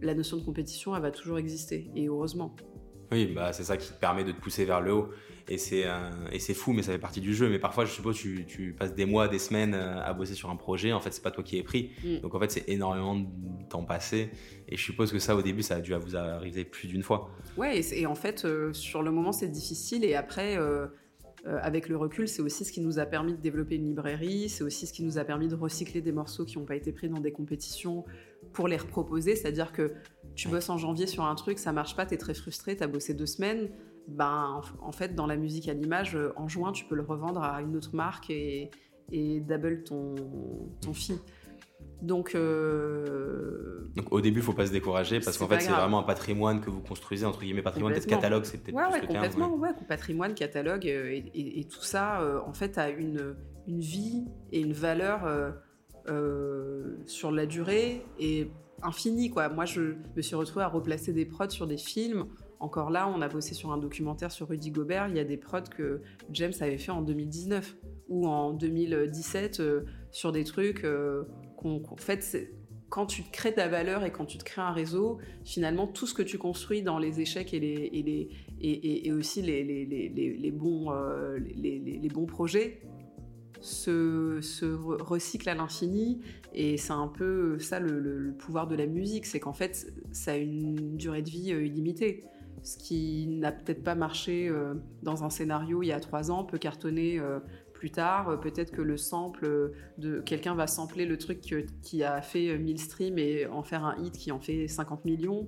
la notion de compétition, elle va toujours exister. Et heureusement. Oui, bah, c'est ça qui te permet de te pousser vers le haut. Et c'est, et c'est fou, mais ça fait partie du jeu. Mais parfois, je suppose, tu, tu passes des mois, des semaines euh, à bosser sur un projet. En fait, c'est pas toi qui es pris. Mm. Donc, en fait, c'est énormément de temps passé. Et je suppose que ça, au début, ça a dû vous arriver plus d'une fois. Ouais, et, en fait, euh, sur le moment, c'est difficile. Et après, euh, avec le recul, c'est aussi ce qui nous a permis de développer une librairie. C'est aussi ce qui nous a permis de recycler des morceaux qui n'ont pas été pris dans des compétitions pour les reproposer. C'est-à-dire que tu bosses en janvier sur un truc, ça marche pas, tu es très frustré, tu as bossé deux semaines ben, en, fait, dans la musique à l'image, euh, en juin, tu peux le revendre à une autre marque et, double ton, ton fee. Donc, euh, Donc au début, il faut pas se décourager parce qu'en fait, c'est vraiment un patrimoine que vous construisez, entre guillemets, patrimoine, peut-être catalogue, c'est peut-être plus complètement, ouais. patrimoine, catalogue, euh, et, tout ça, en fait, a une, une vie et une valeur sur la durée et infinie, quoi. Moi, je me suis retrouvée à replacer des prods sur des films encore là, on a bossé sur un documentaire sur Rudy Gobert. Il y a des prods que James avait fait en 2019 ou en 2017 euh, sur des trucs euh. En fait, quand tu te crées ta valeur et quand tu te crées un réseau, finalement, tout ce que tu construis dans les échecs et, les, et, les, et, aussi les, les, bons, euh, les, bons projets se, se recycle à l'infini. Et c'est un peu ça le, le pouvoir de la musique, c'est qu'en fait, ça a une durée de vie illimitée ce qui n'a peut-être pas marché euh, dans un scénario il y a trois ans peut cartonner euh, plus tard. Euh, peut-être que le sample de quelqu'un va sampler le truc qui a fait 1000 streams et en faire un hit qui en fait 50 millions.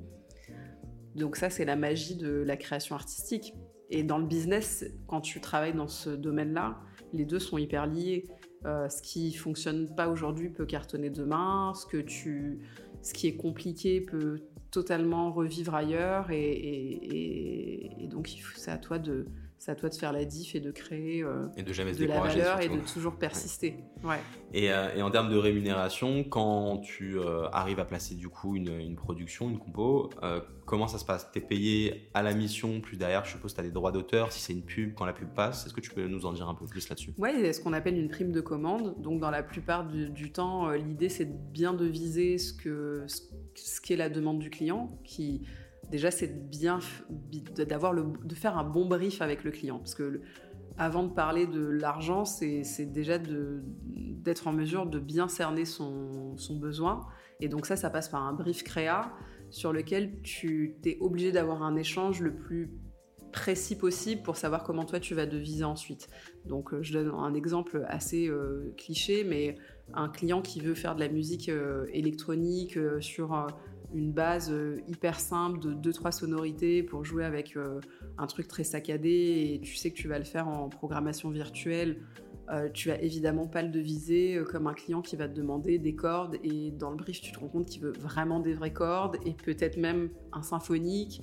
Donc ça, c'est la magie de la création artistique. Et dans le business, quand tu travailles dans ce domaine-là, les deux sont hyper liés. ce qui fonctionne pas aujourd'hui peut cartonner demain. Ce que tu, ce qui est compliqué peut totalement revivre ailleurs. Et, et donc, c'est à toi de c'est à toi de faire la diff et de créer euh, et de, jamais de la valeur et de toujours persister. Ouais. Et, euh, et, en termes de rémunération, quand tu euh, arrives à placer du coup une, une production, une compo, comment ça se passe? Tu es payé à la mission, plus derrière, je suppose tu as des droits d'auteur, si c'est une pub, quand la pub passe. Est-ce que tu peux nous en dire un peu plus là-dessus? Oui, a ce qu'on appelle une prime de commande. Donc dans la plupart du, temps, l'idée c'est bien de viser ce qu'est ce, ce la demande du client qui déjà c'est bien d'avoir de faire un bon brief avec le client parce que avant de parler de l'argent c'est déjà d'être en mesure de bien cerner son, besoin et donc ça ça passe par un brief créa sur lequel tu es obligé d'avoir un échange le plus précis possible pour savoir comment toi tu vas deviser ensuite. Donc euh, je donne un exemple assez euh, cliché, mais un client qui veut faire de la musique euh, électronique sur une base euh, hyper simple de 2-3 sonorités pour jouer avec euh, un truc très saccadé et tu sais que tu vas le faire en programmation virtuelle, euh, tu vas évidemment pas le deviser comme un client qui va te demander des cordes et dans le brief tu te rends compte qu'il veut vraiment des vraies cordes et peut-être même un symphonique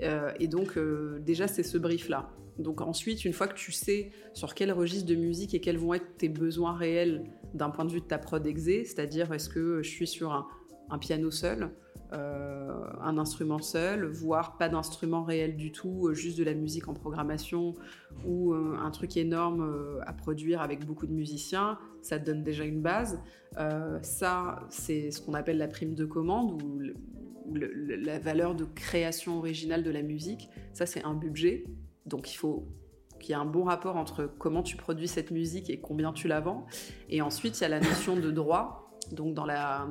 et donc déjà c'est ce brief là. Donc ensuite, une fois que tu sais sur quel registre de musique et quels vont être tes besoins réels d'un point de vue de ta prod exé, c'est-à-dire est-ce que je suis sur un piano seul, euh, un instrument seul, voire pas d'instrument réel du tout, euh, juste de la musique en programmation ou euh, un truc énorme à produire avec beaucoup de musiciens, ça te donne déjà une base. ça, c'est ce qu'on appelle la prime de commande ou, la valeur de création originale de la musique. Ça, c'est un budget. Donc il faut qu'il y ait un bon rapport entre comment tu produis cette musique et combien tu la vends. Et ensuite, il y a la notion de droit donc dans la,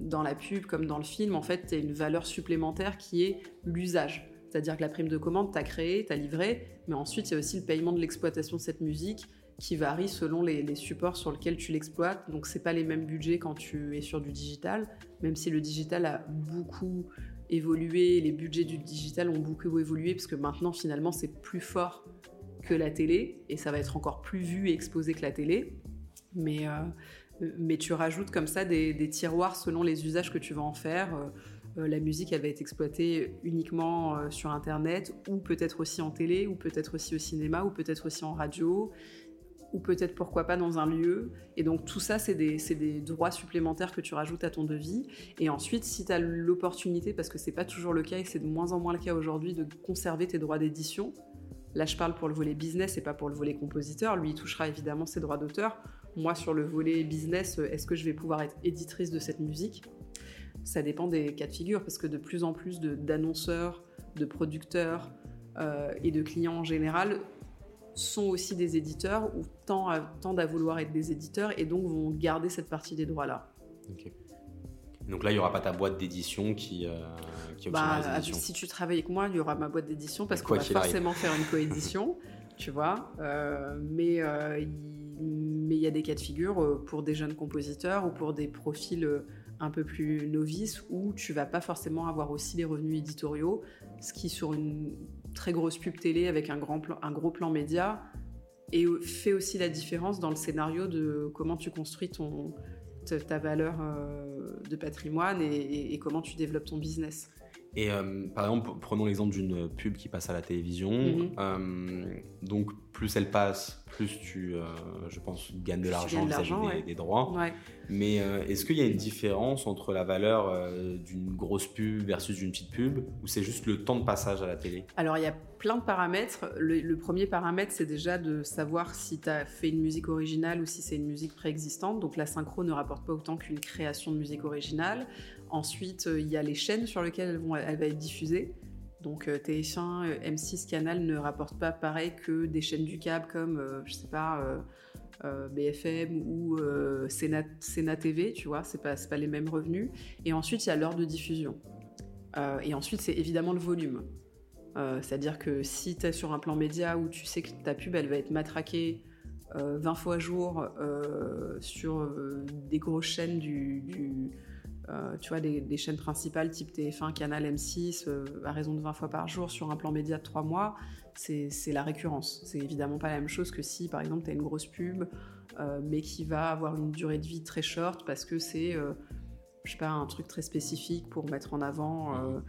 dans la pub comme dans le film, en fait, tu as une valeur supplémentaire qui est l'usage. C'est-à-dire que la prime de commande, tu as créé, tu as livré, mais ensuite, il y a aussi le paiement de l'exploitation de cette musique qui varie selon les, supports sur lesquels tu l'exploites. Donc, c'est pas les mêmes budgets quand tu es sur du digital, même si le digital a beaucoup évolué, les budgets du digital ont beaucoup évolué, parce que maintenant, finalement, c'est plus fort que la télé, et ça va être encore plus vu et exposé que la télé. Mais, euh, mais tu rajoutes comme ça des, tiroirs selon les usages que tu vas en faire. Euh, euh, la musique, elle va être exploitée uniquement euh, sur Internet, ou peut-être aussi en télé, ou peut-être aussi au cinéma, ou peut-être aussi en radio, ou peut-être pourquoi pas dans un lieu. Et donc tout ça, c'est des, droits supplémentaires que tu rajoutes à ton devis. Et ensuite, si tu as l'opportunité, parce que c'est pas toujours le cas et c'est de moins en moins le cas aujourd'hui, de conserver tes droits d'édition, Là, je parle pour le volet business et pas pour le volet compositeur. Lui, il touchera évidemment ses droits d'auteur. Moi, sur le volet business, euh, est-ce que je vais pouvoir être éditrice de cette musique? Ça dépend des cas de figure, parce que de plus en plus d'annonceurs, de, producteurs euh, et de clients en général sont aussi des éditeurs ou tendent à, vouloir être des éditeurs et donc vont garder cette partie des droits-là. Donc là, il n'y aura pas ta boîte d'édition qui, euh, qui bah, Si tu travailles avec moi, il y aura ma boîte d'édition parce qu'on va forcément faire une coédition, tu vois. Euh, mais euh, mais il y a des cas de figure euh, pour des jeunes compositeurs ou pour des profils un peu plus novices où tu vas pas forcément avoir aussi les revenus éditoriaux, ce qui sur une très grosse pub télé avec un, grand un gros plan média et fait aussi la différence dans le scénario de comment tu construis ton, ta valeur de patrimoine et, comment tu développes ton business. Et euh, par exemple, prenons l'exemple d'une pub qui passe à la télévision. Mhm. Euh, donc, plus elle passe, plus tu, euh, je pense, gagnes de l'argent vis-à-vis des, droits. Mais est-ce qu'il y a une différence entre la valeur d'une grosse pub versus une petite pub ou c'est juste le temps de passage à la télé? Alors, il y a plein de paramètres. Le, premier paramètre, c'est déjà de savoir si tu as fait une musique originale ou si c'est une musique préexistante. Donc, la synchro ne rapporte pas autant qu'une création de musique originale. Ensuite, il y a les chaînes sur lesquelles elle va être diffusée. Donc euh, TF1, euh, M6, Canal ne rapportent pas pareil que des chaînes du câble comme, euh, je sais pas, BFM ou Sénat, TV, tu vois, c'est pas, pas les mêmes revenus. Et ensuite, il y a l'heure de diffusion. et ensuite, c'est évidemment le volume. C'est-à-dire que si tu es sur un plan média où tu sais que ta pub, elle va être matraquée 20 fois jour sur des grosses chaînes du euh, tu vois, des, chaînes principales type TF1, Canal, M6, euh, à raison de 20 fois par jour sur un plan média de 3 mois, c'est la récurrence. C'est évidemment pas la même chose que si, par exemple, tu as une grosse pub mais qui va avoir une durée de vie très short parce que c'est, je sais pas, un truc très spécifique pour mettre en avant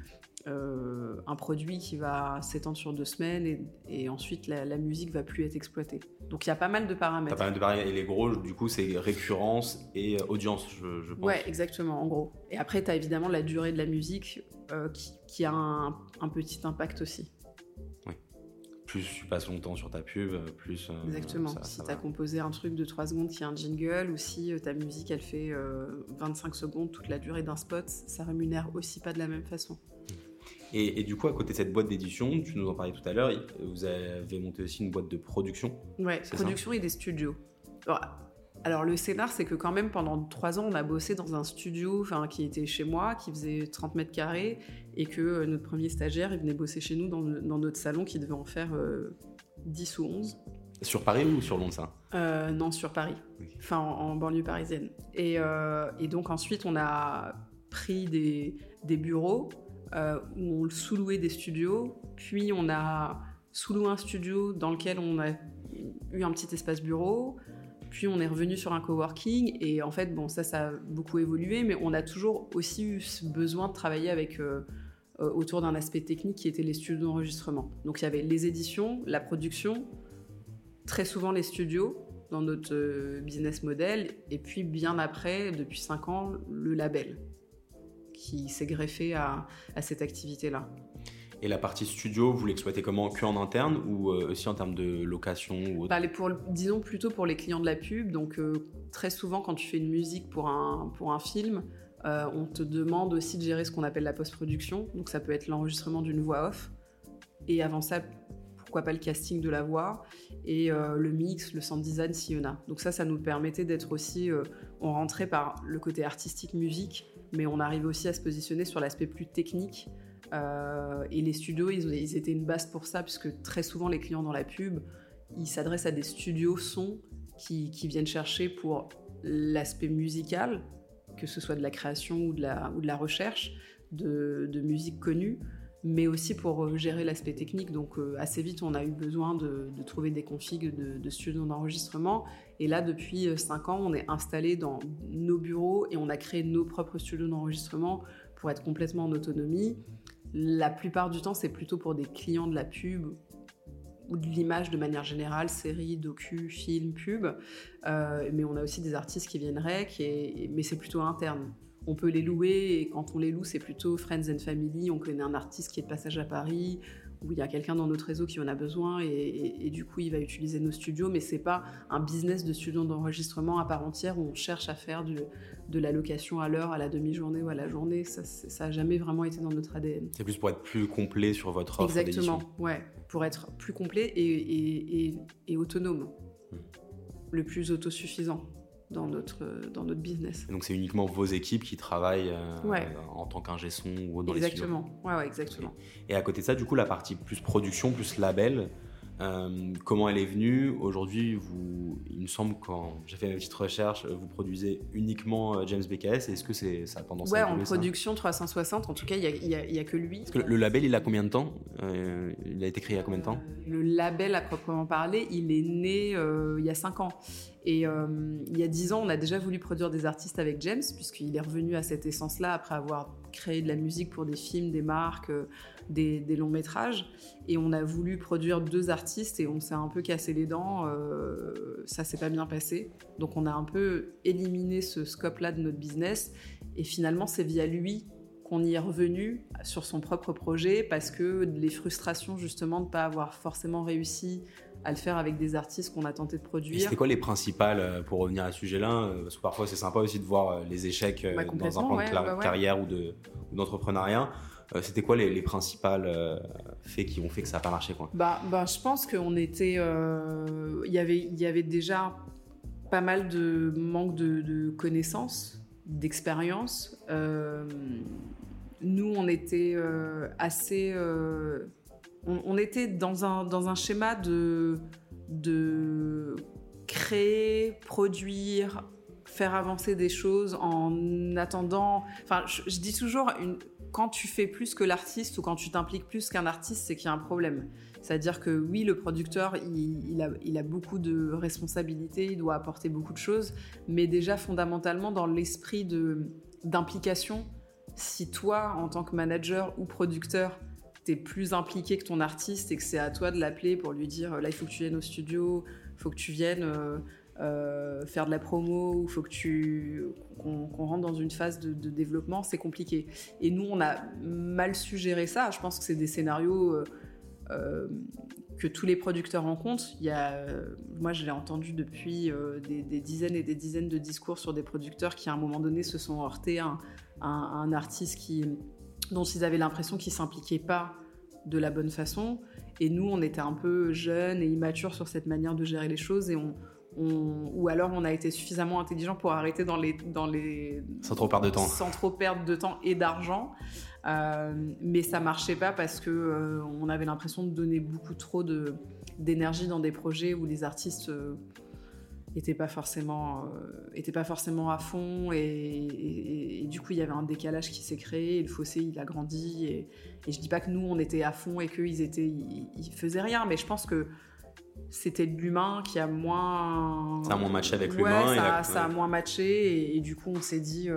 euh, un produit qui va s'étendre sur deux semaines et, ensuite la, la, musique va plus être exploitée. Donc il y a pas mal de paramètres. pas mal de paramètres. Et les gros, du coup, c'est récurrence et euh, audience, je, je, pense. Ouais, exactement, en gros. Et après, tu as évidemment la durée de la musique euh, qui, a un, petit impact aussi. Oui. Plus tu passes longtemps sur ta pub, plus. exactement. si tu as composé un truc de 3 secondes qui a un jingle ou si ta musique elle fait 25 secondes toute la durée d'un spot, ça rémunère aussi pas de la même façon. Et, du coup, à côté de cette boîte d'édition, tu nous en parlais tout à l'heure, vous avez monté aussi une boîte de production. Ouais, production et des studios. Alors, le scénar, c'est que quand même pendant trois ans, on a bossé dans un studio enfin, qui était chez moi, qui faisait 30 mètres carrés, et que euh, notre premier stagiaire, il venait bosser chez nous dans, notre salon qui devait en faire 10 euh, ou 11. Sur Paris ou sur Londres ça? Euh, Non, sur Paris, enfin en, banlieue parisienne. Et, et, donc ensuite, on a pris des, des bureaux euh, où on sous-louait des studios, puis on a sous-loué un studio dans lequel on a eu un petit espace bureau, puis on est revenu sur un coworking, et en fait, bon, ça, ça a beaucoup évolué, mais on a toujours aussi eu besoin de travailler avec... Euh, euh, autour d'un aspect technique qui était les studios d'enregistrement. Donc il y avait les éditions, la production, très souvent les studios dans notre business model, et puis bien après, depuis 5 ans, le label qui s'est greffé à, cette activité-là. Et la partie studio, vous l'exploitez comment? Que en interne ou euh, aussi en termes de location ou autre? Bah, pour, Disons plutôt pour les clients de la pub. Donc euh, très souvent quand tu fais une musique pour un, pour un film, euh, on te demande aussi de gérer ce qu'on appelle la post-production. Donc ça peut être l'enregistrement d'une voix off. Et avant ça, pourquoi pas le casting de la voix et le mix, le sound design s'il y en a. Donc ça, ça nous permettait d'être aussi, on rentrait par le côté artistique musique mais on arrive aussi à se positionner sur l'aspect plus technique. Euh, et les studios, ils, étaient une base pour ça, puisque très souvent les clients dans la pub, ils s'adressent à des studios son qui, viennent chercher pour l'aspect musical, que ce soit de la création ou de la, recherche de musique connue mais aussi pour euh, gérer l'aspect technique. Donc euh, assez vite, on a eu besoin de, trouver des configs de, studios d'enregistrement. Et là, depuis 5 euh, ans, on est installé dans nos bureaux et on a créé nos propres studios d'enregistrement pour être complètement en autonomie. La plupart du temps, c'est plutôt pour des clients de la pub ou de l'image de manière générale, séries, docu, films, pub. mais on a aussi des artistes qui viennent rec, mais c'est plutôt interne on peut les louer et quand on les loue, c'est plutôt friends and family. On connaît un artiste qui est de passage à Paris où il y a quelqu'un dans notre réseau qui en a besoin et, du coup il va utiliser nos studios. Mais c'est pas un business de studio d'enregistrement à part entière où on cherche à faire de la location à l'heure, à la demi-journée ou à la journée. Ça, ça a jamais vraiment été dans notre ADN. C'est plus pour être plus complet sur votre offre Exactement, ouais, pour être plus complet et, autonome, hmm. le plus autosuffisant dans notre, dans notre business. donc c'est uniquement vos équipes qui travaillent euh, en tant qu'ingé son ou dans exactement. les studios. Ouais, ouais, exactement. Et à côté de ça, du coup, la partie plus production, plus label, euh, comment elle est venue Aujourd'hui, vous, il me semble quand j'ai fait mes petites recherches, vous produisez uniquement euh, James BKS. Est-ce que c'est ça a tendance ouais, à en production 360. En tout cas, il n'y a, a, que lui. Parce que le label, il a combien de temps Il a été créé il y a combien de temps? Le label, à proprement parler, il est né il y a 5 ans. Et euh, il y a dix ans, on a déjà voulu produire des artistes avec James, puisqu'il est revenu à cette essence-là après avoir créé de la musique pour des films, des marques, des, longs métrages. Et on a voulu produire deux artistes et on s'est un peu cassé les dents. Euh, ça s'est pas bien passé. Donc on a un peu éliminé ce scope-là de notre business. Et finalement, c'est via lui qu'on y est revenu sur son propre projet parce que les frustrations justement de ne pas avoir forcément réussi à le faire avec des artistes qu'on a tenté de produire. C'était quoi les principales, euh, pour revenir à ce sujet-là euh, Parce que parfois c'est sympa aussi de voir les échecs bah, dans un plan de carrière ou d'entrepreneuriat. C'était quoi les, les principales faits qui ont fait que ça n'a pas marché quoi? Bah, bah, Je pense qu'on était... Il y avait, y avait déjà pas mal de manque de, connaissances, d'expérience. nous, on était assez on, était dans un, dans un schéma de, de créer, produire, faire avancer des choses en attendant. Enfin, je, je dis toujours, une, quand tu fais plus que l'artiste ou quand tu t'impliques plus qu'un artiste, c'est qu'il y a un problème. C'est-à-dire que oui, le producteur, il, a, beaucoup de responsabilités, il doit apporter beaucoup de choses, mais déjà fondamentalement dans l'esprit d'implication, si toi, en tant que manager ou producteur, t'es plus impliqué que ton artiste et que c'est à toi de l'appeler pour lui dire là, il faut que tu viennes au studio, il faut que tu viennes euh, euh, faire de la promo, ou faut que tu qu'on rentre dans une phase de, développement, c'est compliqué. Et nous, on a mal su gérer ça. Je pense que c'est des scénarios. Euh, euh, que tous les producteurs rencontrent. Il y a, moi, je l'ai entendu depuis des, dizaines et des dizaines de discours sur des producteurs qui, à un moment donné, se sont heurtés à un, artiste qui, dont ils avaient l'impression qu'il s'impliquait pas de la bonne façon. Et nous, on était un peu jeunes et immatures sur cette manière de gérer les choses et ou alors on a été suffisamment intelligent pour arrêter dans les, dans les sans trop perdre de temps, sans trop perdre de temps et d'argent. Euh, mais ça marchait pas parce que euh, on avait l'impression de donner beaucoup trop de d'énergie dans des projets où les artistes n'étaient euh, pas forcément étaient pas forcément à fond et, du coup il y avait un décalage qui s'est créé et le fossé il a grandi et, je dis pas que nous on était à fond et qu'ils étaient ils, faisaient rien mais je pense que c'était de l'humain qui a moins. Ça a moins matché avec l'humain. Ça, ça, a moins matché et, du coup on s'est dit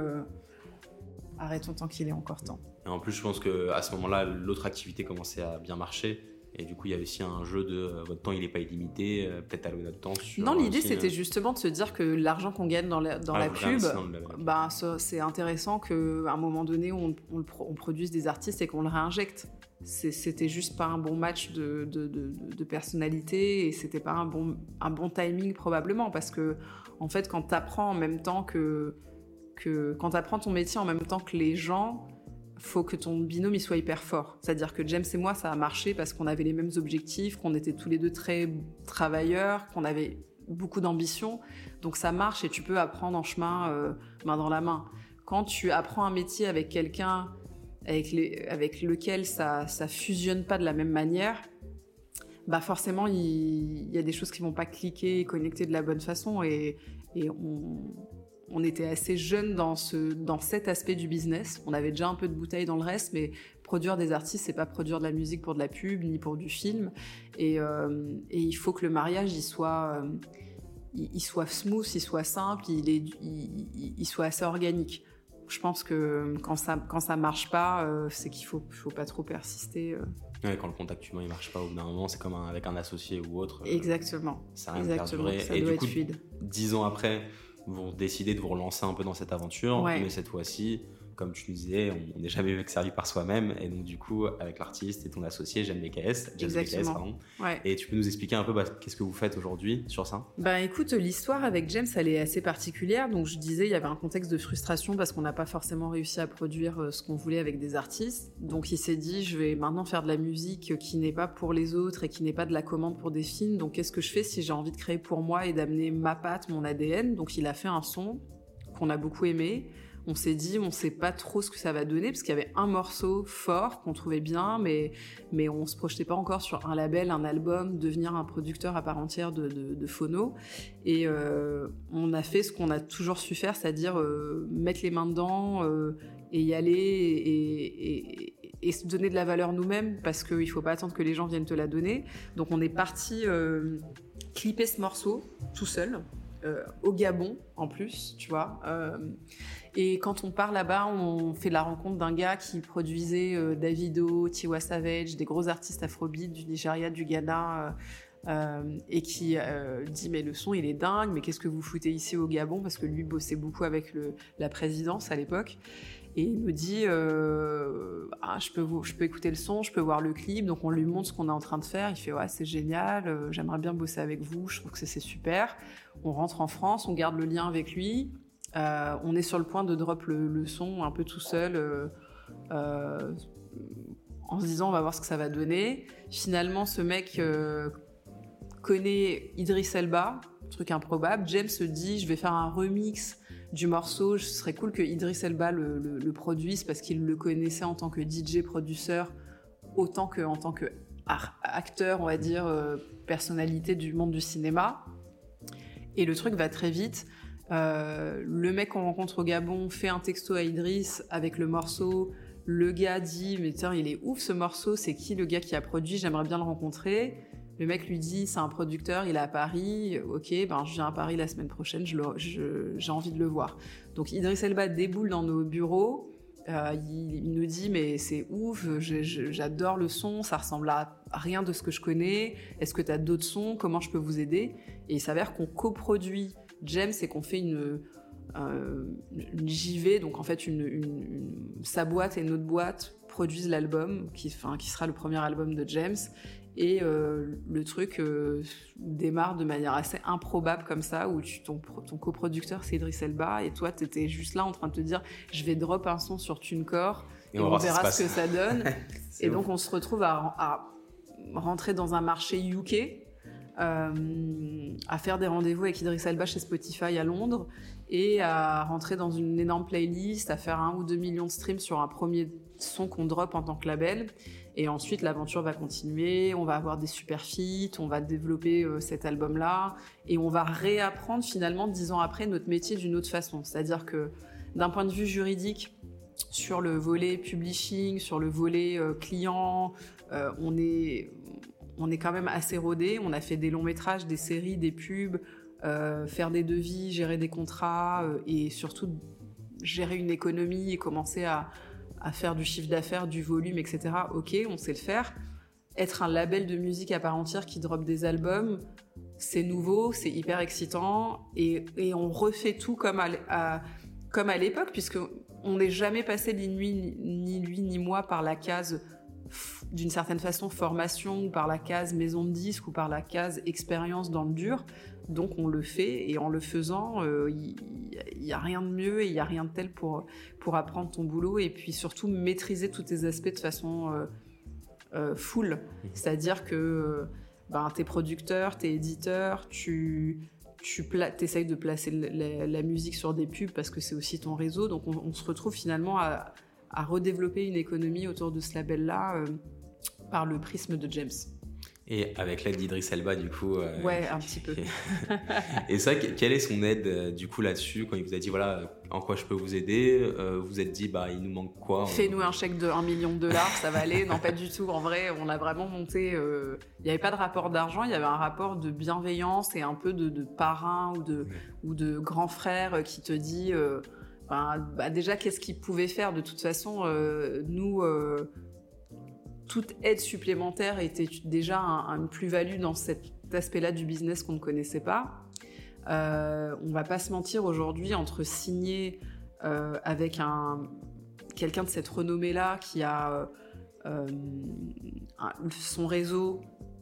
arrêtons tant qu'il est encore temps. Et en plus, je pense qu'à ce moment-là, l'autre activité commençait à bien marcher. Et du coup, il y avait aussi un jeu de euh, votre temps, il n'est pas illimité, euh, peut-être allouer notre temps sur. Non, l'idée, c'était justement de se dire que l'argent qu'on gagne dans la, dans ah, la pub, bah, c'est intéressant qu'à un moment donné, on, on, produise des artistes et qu'on le réinjecte. C'était juste pas un bon match de, personnalité et c'était pas un bon, un bon timing, probablement. Parce que, en fait, quand tu apprends en même temps que. quand tu apprends ton métier en même temps que les gens faut que ton binôme il soit hyper fort. C'est-à-dire que James et moi, ça a marché parce qu'on avait les mêmes objectifs, qu'on était tous les deux très travailleurs, qu'on avait beaucoup d'ambition. Donc ça marche et tu peux apprendre en chemin, euh, main dans la main. Quand tu apprends un métier avec quelqu'un avec, lequel ça ne fusionne pas de la même manière, bah forcément il, y a des choses qui vont pas cliquer et connecter de la bonne façon et, on, était assez jeunes dans, ce, dans cet aspect du business. On avait déjà un peu de bouteille dans le reste, mais produire des artistes, c'est pas produire de la musique pour de la pub ni pour du film. Et, euh, il faut que le mariage, il soit, euh, soit smooth, il soit simple, il, il, soit assez organique. Je pense que quand ça, quand ça marche pas, euh, c'est qu'il faut, faut pas trop persister. quand le contact humain il marche pas au bout d'un moment, c'est comme avec un associé ou autre. Exactement. ça rien Exactement. Ça Et doit du coup, fluide. Dix ans après, vous décidez de vous relancer un peu dans cette aventure, mais cette fois-ci, comme tu disais, on n'est jamais servi par soi-même. Et donc, du coup, avec l'artiste et ton associé, J'aime BKS, Exactement. pardon. Et tu peux nous expliquer un peu bah, qu'est-ce que vous faites aujourd'hui sur ça? Bah écoute, l'histoire avec James, elle est assez particulière. Donc, je disais, il y avait un contexte de frustration parce qu'on n'a pas forcément réussi à produire euh, ce qu'on voulait avec des artistes. Donc, il s'est dit, je vais maintenant faire de la musique qui n'est pas pour les autres et qui n'est pas de la commande pour des films. Donc, qu'est-ce que je fais si j'ai envie de créer pour moi et d'amener ma patte, mon ADN Donc, il a fait un son qu'on a beaucoup aimé on s'est dit, on sait pas trop ce que ça va donner, parce qu'il y avait un morceau fort qu'on trouvait bien, mais, mais on se projetait pas encore sur un label, un album, devenir un producteur à part entière de, phono. Et euh, on a fait ce qu'on a toujours su faire, c'est-à-dire euh, mettre les mains dedans euh, et y aller et, se donner de la valeur nous-mêmes, parce qu'il faut pas attendre que les gens viennent te la donner. Donc on est parti clipper ce morceau tout seul. au Gabon en plus, tu vois. Et quand on part là-bas, on fait la rencontre d'un gars qui produisait euh, Davido, Tiwa Savage, des gros artistes afrobeat du Nigeria, du Ghana. Euh, euh, et qui dit mais le son il est dingue mais qu'est-ce que vous foutez ici au Gabon? Parce que lui bossait beaucoup avec la présidence à l'époque. Et il me dit ah, je peux je peux écouter le son je peux voir le clip. Donc on lui montre ce qu'on est en train de faire. Il fait ouais c'est génial j'aimerais bien bosser avec vous je trouve que c'est super. On rentre en France on garde le lien avec lui euh, on est sur le point de drop le, son un peu tout seul euh, euh, en se disant on va voir ce que ça va donner. Finalement, ce mec connaît Idris Elba, truc improbable. James se dit je vais faire un remix du morceau. Ce serait cool que Idris Elba le, produise parce qu'il le connaissait en tant que DJ produceur autant qu'en tant que acteur, on va dire, personnalité du monde du cinéma. Et le truc va très vite. Le mec qu'on rencontre au Gabon fait un texto à Idriss avec le morceau. Le gars dit mais tiens il est ouf ce morceau, c'est qui le gars qui a produit? J'aimerais bien le rencontrer. Le mec lui dit c'est un producteur, il est à Paris, ok, ben je viens à Paris la semaine prochaine, j'ai envie de le voir. Donc Idriss Elba déboule dans nos bureaux, euh, il, nous dit mais c'est ouf, j'adore le son, ça ressemble à rien de ce que je connais, est-ce que tu as d'autres sons, comment je peux vous aider? Et il s'avère qu'on coproduit James et qu'on fait une, euh, une JV, donc en fait une, sa boîte et notre boîte produisent l'album qui, qui sera le premier album de James. Et euh, le truc euh, démarre de manière assez improbable comme ça, où tu, ton, ton coproducteur c'est Idriss Elba, et toi tu étais juste là en train de te dire je vais drop un son sur TuneCore, et, on, verra ce que ça donne. [LAUGHS] et donc on se retrouve à, rentrer dans un marché UK, euh, à faire des rendez-vous avec Idriss Elba chez Spotify à Londres, et à rentrer dans une énorme playlist, à faire un ou deux millions de streams sur un premier son qu'on drop en tant que label. Et ensuite, l'aventure va continuer, on va avoir des super feats, on va développer euh, cet album-là, et on va réapprendre finalement, dix ans après, notre métier d'une autre façon. C'est-à-dire que d'un point de vue juridique, sur le volet publishing, sur le volet euh, client, on, est, on est quand même assez rodé. On a fait des longs métrages, des séries, des pubs, faire des devis, gérer des contrats, et surtout gérer une économie et commencer à faire du chiffre d'affaires, du volume, etc. Ok, on sait le faire. Être un label de musique à part entière qui drop des albums, c'est nouveau, c'est hyper excitant et, on refait tout comme à, l'époque puisque on n'est jamais passé ni ni lui ni moi par la case d'une certaine façon formation ou par la case maison de disque ou par la case expérience dans le dur. Donc on le fait et en le faisant, euh, il n'y a rien de mieux et il n'y a rien de tel pour, pour apprendre ton boulot et puis surtout maîtriser tous tes aspects de façon euh, euh, full. C'est-à-dire que ben, t'es producteur, t'es éditeur, tu, tu essayes de placer la, musique sur des pubs parce que c'est aussi ton réseau. Donc on, se retrouve finalement à, à, redévelopper une économie autour de ce label-là par le prisme de James. Et avec l'aide d'Idriss Elba, du coup. Euh, ouais, un petit peu. [LAUGHS] et ça, quelle est son aide, euh, du coup, là-dessus, quand il vous a dit, voilà, en quoi je peux vous aider euh, Vous êtes dit, bah, il nous manque quoi Fais-nous un chèque de 1 million de dollars, ça va aller. non, pas du tout. En vrai, on a vraiment monté. Il n'y avait pas de rapport d'argent, il y avait un rapport de bienveillance et un peu de, parrain ou de, ou de grand frère qui te dit. Bah, déjà, qu'est-ce qu'il pouvait faire De toute façon, nous toute aide supplémentaire était déjà une plus-value dans cet aspect-là du business qu'on ne connaissait pas. Euh, on va pas se mentir aujourd'hui entre signer euh, avec un quelqu'un de cette renommée-là qui a euh, son réseau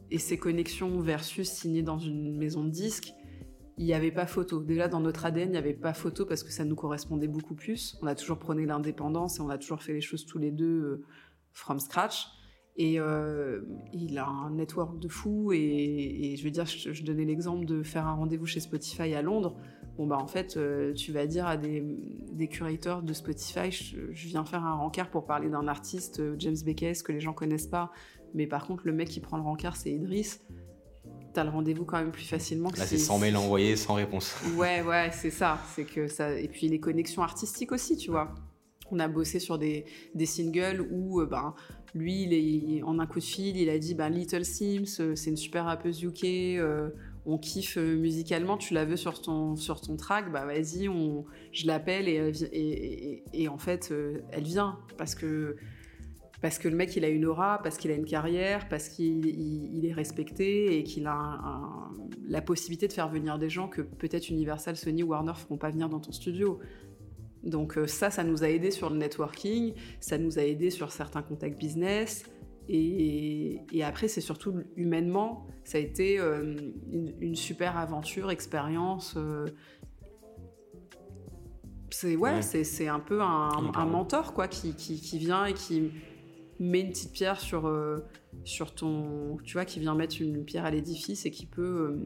et ses connexions versus signer dans une maison de disques, il n'y avait pas photo. Déjà dans notre ADN, il n'y avait pas photo parce que ça nous correspondait beaucoup plus. On a toujours prôné l'indépendance et on a toujours fait les choses tous les deux euh, from scratch. Et euh, il a un network de fou. Et, je veux dire, je, donnais l'exemple de faire un rendez-vous chez Spotify à Londres. Bon, bah en fait, euh, tu vas dire à des, curateurs de Spotify, je, viens faire un rencard pour parler d'un artiste, James Beckes, que les gens connaissent pas. Mais par contre, le mec qui prend le rencard, c'est Idriss. T'as le rendez-vous quand même plus facilement. Là, c'est 100 mails envoyés sans réponse. [LAUGHS] Ouais, ouais, c'est ça. C'est que ça. Et puis les connexions artistiques aussi, tu vois. On a bossé sur des, des singles où, ben, lui, il est, en un coup de fil, il a dit bah, Little Sims, euh, c'est une super rappeuse UK, euh, on kiffe euh, musicalement, tu la veux sur ton, sur ton track, bah vas-y, on, je l'appelle et, et, en fait, elle vient parce que, parce que le mec, il a une aura, parce qu'il a une carrière, parce qu'il est respecté et qu'il a la possibilité de faire venir des gens que peut-être Universal, Sony, Warner feront pas venir dans ton studio. Donc euh, ça, ça nous a aidé sur le networking, ça nous a aidé sur certains contacts business. Et, après, c'est surtout humainement, ça a été euh, une, super aventure, expérience. Euh. c'est ouais, c'est un peu un, mentor quoi, qui, vient et qui met une petite pierre sur, sur ton, tu vois, qui vient mettre une pierre à l'édifice et qui peut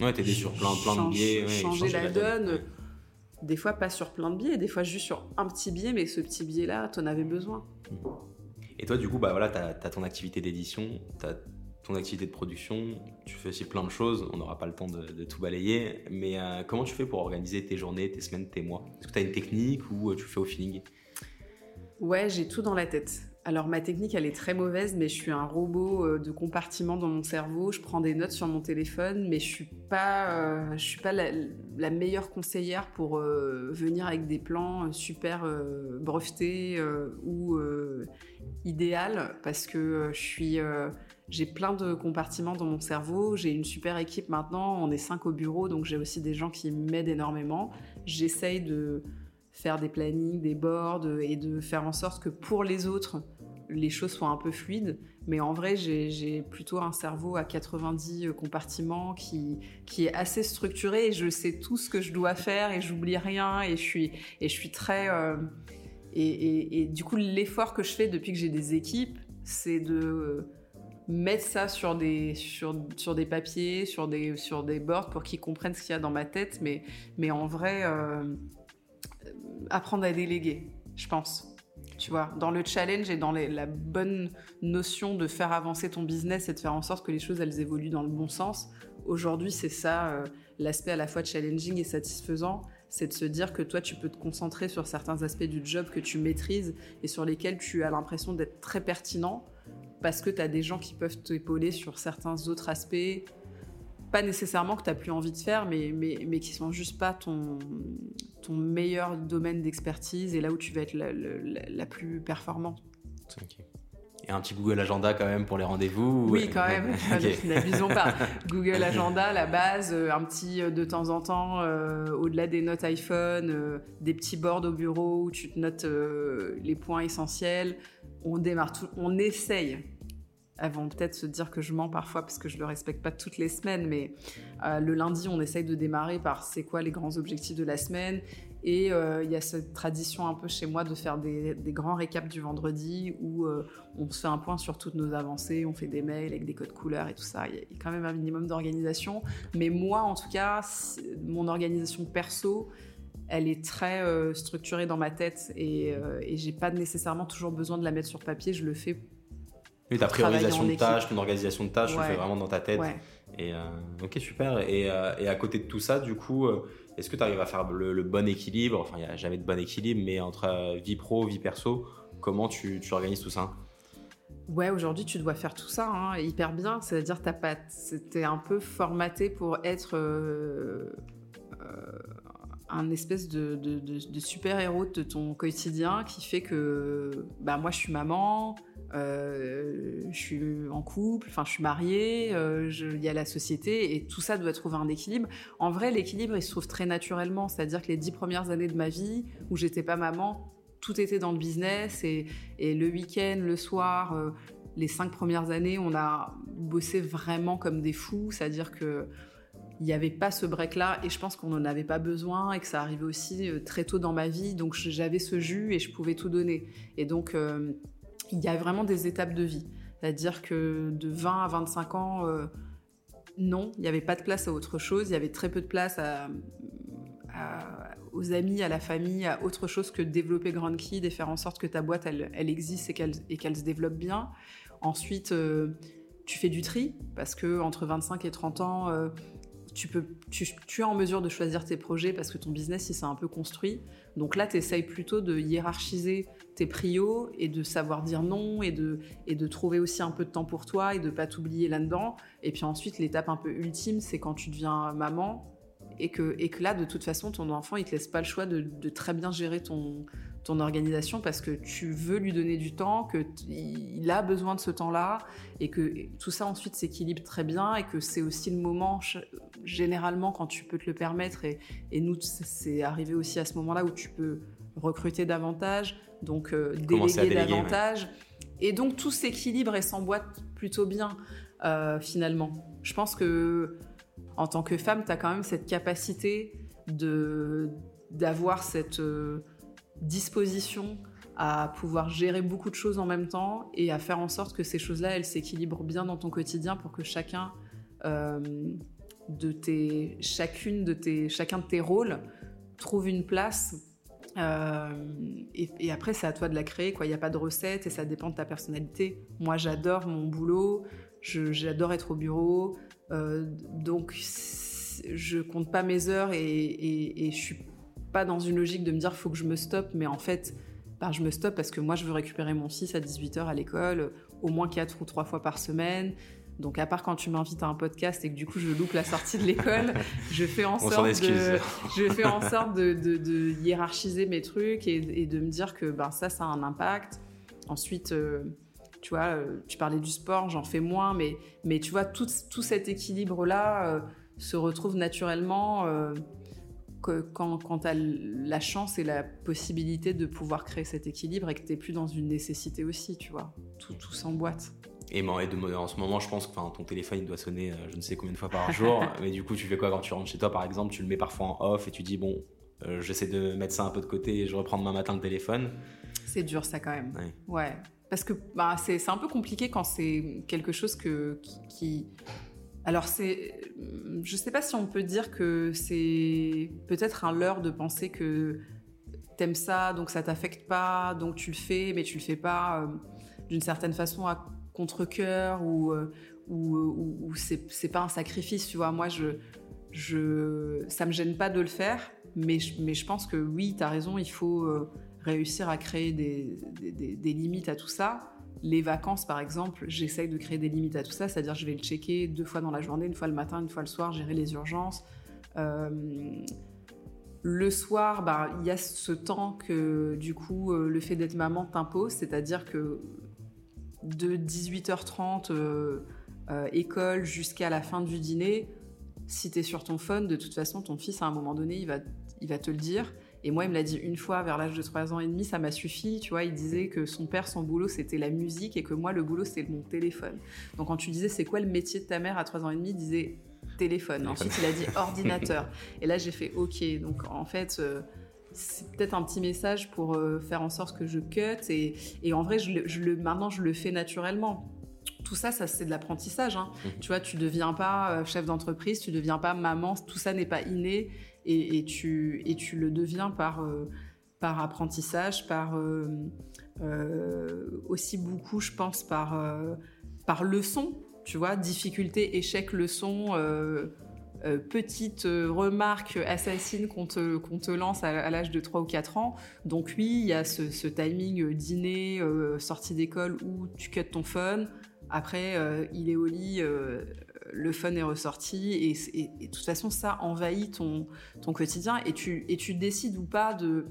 ouais, t'aider sur plein, plein de biais, changer, la, donne. des fois pas sur plein de billets, des fois juste sur un petit billet, mais ce petit billet-là, tu en avais besoin. Et toi, du coup, bah voilà, tu as, ton activité d'édition, tu as ton activité de production, tu fais aussi plein de choses, on n'aura pas le temps de, tout balayer, mais euh, comment tu fais pour organiser tes journées, tes semaines, tes mois? Est-ce que tu as une technique ou tu fais au feeling? Ouais, j'ai tout dans la tête. Alors ma technique, elle est très mauvaise, mais je suis un robot euh, de compartiment dans mon cerveau. Je prends des notes sur mon téléphone, mais je suis pas, euh, je suis pas la, meilleure conseillère pour euh, venir avec des plans super brevetés ou idéal parce que je suis, j'ai plein de compartiments dans mon cerveau. J'ai une super équipe maintenant. On est cinq au bureau, donc j'ai aussi des gens qui m'aident énormément. J'essaye de faire des plannings, des boards et de faire en sorte que pour les autres, les choses soient un peu fluides. Mais en vrai, j'ai plutôt un cerveau à 90 compartiments qui, qui est assez structuré et je sais tout ce que je dois faire et j'oublie rien et je suis, et je suis très... Euh, et, et, du coup, l'effort que je fais depuis que j'ai des équipes, c'est de mettre ça sur des, sur, sur des papiers, sur des, sur des boards pour qu'ils comprennent ce qu'il y a dans ma tête. Mais, mais en vrai, euh, apprendre à déléguer, je pense tu vois, dans le challenge et dans la bonne notion de faire avancer ton business et de faire en sorte que les choses elles évoluent dans le bon sens. Aujourd'hui, c'est ça euh, l'aspect à la fois challenging et satisfaisant, c'est de se dire que toi tu peux te concentrer sur certains aspects du job que tu maîtrises et sur lesquels tu as l'impression d'être très pertinent parce que tu as des gens qui peuvent t'épauler sur certains autres aspects pas nécessairement que tu n'as plus envie de faire, mais, mais, mais qui sont juste pas ton, ton meilleur domaine d'expertise et là où tu vas être la, plus performante. Et un petit Google Agenda quand même pour les rendez-vous Oui, quand même. [LAUGHS] N'abusons pas. [LAUGHS] Google Agenda, la base, euh, un petit euh, de temps en temps, euh, au-delà des notes iPhone, des petits boards au bureau où tu te notes les points essentiels. On démarre tout, on essaye elles vont peut-être se dire que je mens parfois parce que je le respecte pas toutes les semaines, mais euh, le lundi, on essaye de démarrer par c'est quoi les grands objectifs de la semaine. Et euh, il y a cette tradition un peu chez moi de faire des, grands récaps du vendredi où euh, on se fait un point sur toutes nos avancées, on fait des mails avec des codes couleurs et tout ça. Il y, a quand même un minimum d'organisation. Mais moi, en tout cas, mon organisation perso, elle est très structurée dans ma tête et, et j'ai pas nécessairement toujours besoin de la mettre sur papier. Je le fais oui, ta priorisation de tâches, ton organisation de tâches, tu fais vraiment dans ta tête. Et, euh, ok, super. Et, euh, et, à côté de tout ça, du coup, euh, est-ce que tu arrives à faire le, bon équilibre? Enfin, il n'y a jamais de bon équilibre, mais entre vie pro, vie perso, comment tu, tu organises tout ça? Ouais, aujourd'hui, tu dois faire tout ça hein, hyper bien. C'est-à-dire, t'as pas, c'était un peu formaté pour être un espèce de, de, de super héros de ton quotidien qui fait que, bah, moi, je suis maman. Euh, je suis en couple, enfin je suis mariée, euh, il y a la société et tout ça doit trouver un équilibre. En vrai, l'équilibre il se trouve très naturellement, c'est-à-dire que les dix premières années de ma vie où j'étais pas maman, tout était dans le business et, le week-end, le soir, euh, les cinq premières années, on a bossé vraiment comme des fous, c'est-à-dire que il n'y avait pas ce break-là et je pense qu'on n'en avait pas besoin et que ça arrivait aussi très tôt dans ma vie. Donc j'avais ce jus et je pouvais tout donner. Et donc il y a vraiment des étapes de vie. C'est-à-dire que de 20 à 25 ans, euh, non, il n'y avait pas de place à autre chose, il y avait très peu de place aux amis, à la famille, à autre chose que de développer Grand Kid et faire en sorte que ta boîte, elle, existe et qu'elle se développe bien. Ensuite, euh, tu fais du tri, parce que entre 25 et 30 ans, euh, tu, tu, es en mesure de choisir tes projets parce que ton business, il s'est un peu construit. Donc là, tu essayes plutôt de hiérarchiser tes prios et de savoir dire non et de, et trouver aussi un peu de temps pour toi et de pas t'oublier là-dedans. Et puis ensuite, l'étape un peu ultime, c'est quand tu deviens maman et que, et là, de toute façon, ton enfant, il te laisse pas le choix de, de très bien gérer ton, ton organisation parce que tu veux lui donner du temps, que il a besoin de ce temps-là et que tout ça ensuite s'équilibre très bien et que c'est aussi le moment généralement quand tu peux te le permettre et, et nous c'est arrivé aussi à ce moment-là où tu peux recruter davantage, donc euh, déléguer, davantage. Et donc tout s'équilibre et s'emboîte plutôt bien euh, finalement. Je pense que en tant que femme, tu as quand même cette capacité de d'avoir cette euh, disposition à pouvoir gérer beaucoup de choses en même temps et à faire en sorte que ces choses-là, elles s'équilibrent bien dans ton quotidien pour que chacun de tes, chacune de tes, chacun de tes rôles trouve une place euh, et, après, c'est à toi de la créer. Il n'y a pas de recette et ça dépend de ta personnalité. Moi, j'adore mon boulot. j'adore être au bureau. donc, je compte pas mes heures et, et, et je suis pas dans une logique de me dire faut que je me stoppe, mais en fait, ben, je me stoppe parce que moi, je veux récupérer mon fils à 18h à l'école, au moins 4 ou 3 fois par semaine. Donc, à part quand tu m'invites à un podcast et que du coup, je loupe la sortie de l'école, [LAUGHS] je fais en sorte, de, je fais en sorte de, de, hiérarchiser mes trucs et, de me dire que ben, ça, ça a un impact. Ensuite, euh, tu vois, euh, tu parlais du sport, j'en fais moins, mais, mais tu vois, tout, tout cet équilibre-là euh, se retrouve naturellement quand, quand tu as la chance et la possibilité de pouvoir créer cet équilibre et que tu n'es plus dans une nécessité aussi, tu vois. Tout, tout s'emboîte. Et, en ce moment, je pense que ton téléphone il doit sonner euh, je ne sais combien de fois par jour. [LAUGHS] mais du coup, tu fais quoi quand tu rentres chez toi, par exemple? Tu le mets parfois en off et tu dis, bon, euh, j'essaie de mettre ça un peu de côté et je reprends demain matin le téléphone. C'est dur, ça, quand même. Ouais. Parce que bah, c'est un peu compliqué quand c'est quelque chose que, qui alors c'est, je sais pas si on peut dire que c'est peut-être un leurre de penser que t'aimes ça, donc ça t'affecte pas, donc tu le fais, mais tu le fais pas euh, d'une certaine façon à contre cœur ou euh, ou, ou, c'est pas un sacrifice, tu vois. Moi, je, je, ça me gêne pas de le faire, mais je, mais je pense que oui, tu as raison, il faut euh, réussir à créer des, des limites à tout ça les vacances, par exemple, j'essaye de créer des limites à tout ça, c'est-à-dire je vais le checker deux fois dans la journée, une fois le matin, une fois le soir, gérer les urgences. Euh, le soir, bah, il y a ce temps que du coup euh, le fait d'être maman t'impose, c'est-à-dire que de 18h30 euh, école jusqu'à la fin du dîner, si tu es sur ton phone, de toute façon ton fils à un moment donné il va te le dire. Et moi, il me l'a dit une fois vers l'âge de 3 ans et demi, ça m'a suffi. Tu vois, il disait que son père, son boulot, c'était la musique et que moi, le boulot, c'était mon téléphone. Donc, quand tu disais, c'est quoi le métier de ta mère à 3 ans et demi, il disait téléphone. Ensuite, il a dit [LAUGHS] ordinateur. et là, j'ai fait OK. Donc, en fait, euh, c'est peut-être un petit message pour euh, faire en sorte que je cut. Et, et en vrai, je le, maintenant, je le fais naturellement tout ça, ça c'est de l'apprentissage. Hein. Mmh. Tu vois, tu deviens pas euh, chef d'entreprise, tu deviens pas maman, tout ça n'est pas inné et, tu, le deviens par, euh, apprentissage, par euh, euh, aussi beaucoup, je pense, par, par leçon, tu vois, difficulté, échec, leçon. petite remarque assassine qu'on te, lance à, l'âge de 3 ou 4 ans. Donc oui, il y a ce, timing dîner, sortie d'école où tu cut ton phone. Après, il est au lit, le fun est ressorti et, de toute façon ça envahit ton, ton quotidien et tu, et tu décides ou pas de,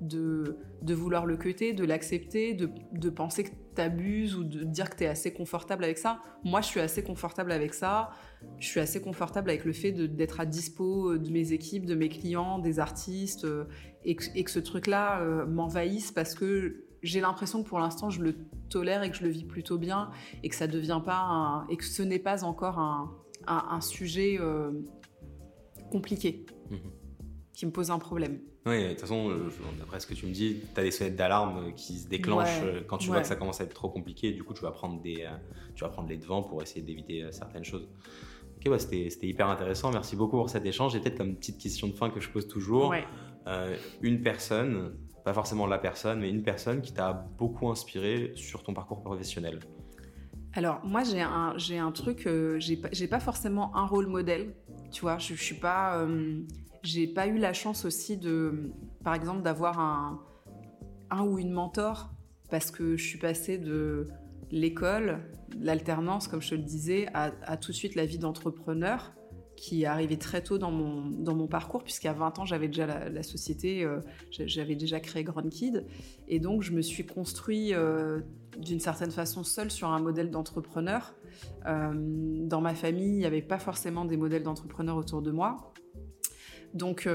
de, de vouloir le cuter, de l'accepter, de, de, penser que tu abuses ou de dire que tu es assez confortable avec ça. Moi je suis assez confortable avec ça, je suis assez confortable avec le fait d'être à dispo de mes équipes, de mes clients, des artistes euh, et, que, ce truc-là euh, m'envahisse parce que j'ai l'impression que pour l'instant je le tolère et que je le vis plutôt bien et que ça devient pas un, et que ce n'est pas encore un, un, sujet euh, compliqué mhm. qui me pose un problème. Oui, de toute façon, d'après ce que tu me dis, tu as des sonnettes d'alarme qui se déclenchent euh, quand tu vois que ça commence à être trop compliqué. Du coup, tu vas prendre, des, euh, tu vas prendre les devants pour essayer d'éviter certaines choses. Ok, bah, c'était hyper intéressant. Merci beaucoup pour cet échange. Et peut-être comme petite question de fin que je pose toujours, une personne pas forcément la personne, mais une personne qui t'a beaucoup inspiré sur ton parcours professionnel. Alors, moi, j'ai un, j'ai un truc, euh, j'ai, pas, pas forcément un rôle modèle, tu vois, je, je suis pas, euh, j'ai pas eu la chance aussi de, par exemple, d'avoir un, un ou une mentor, parce que je suis passée de l'école, l'alternance, comme je te le disais, à tout de suite la vie d'entrepreneur qui est arrivé très tôt dans mon, dans mon parcours, puisqu'à 20 ans, j'avais déjà la, société, euh, j'avais déjà créé Grand Kid. Et donc, je me suis construit euh, d'une certaine façon seule sur un modèle d'entrepreneur. Euh, dans ma famille, il n'y avait pas forcément des modèles d'entrepreneurs autour de moi. Donc,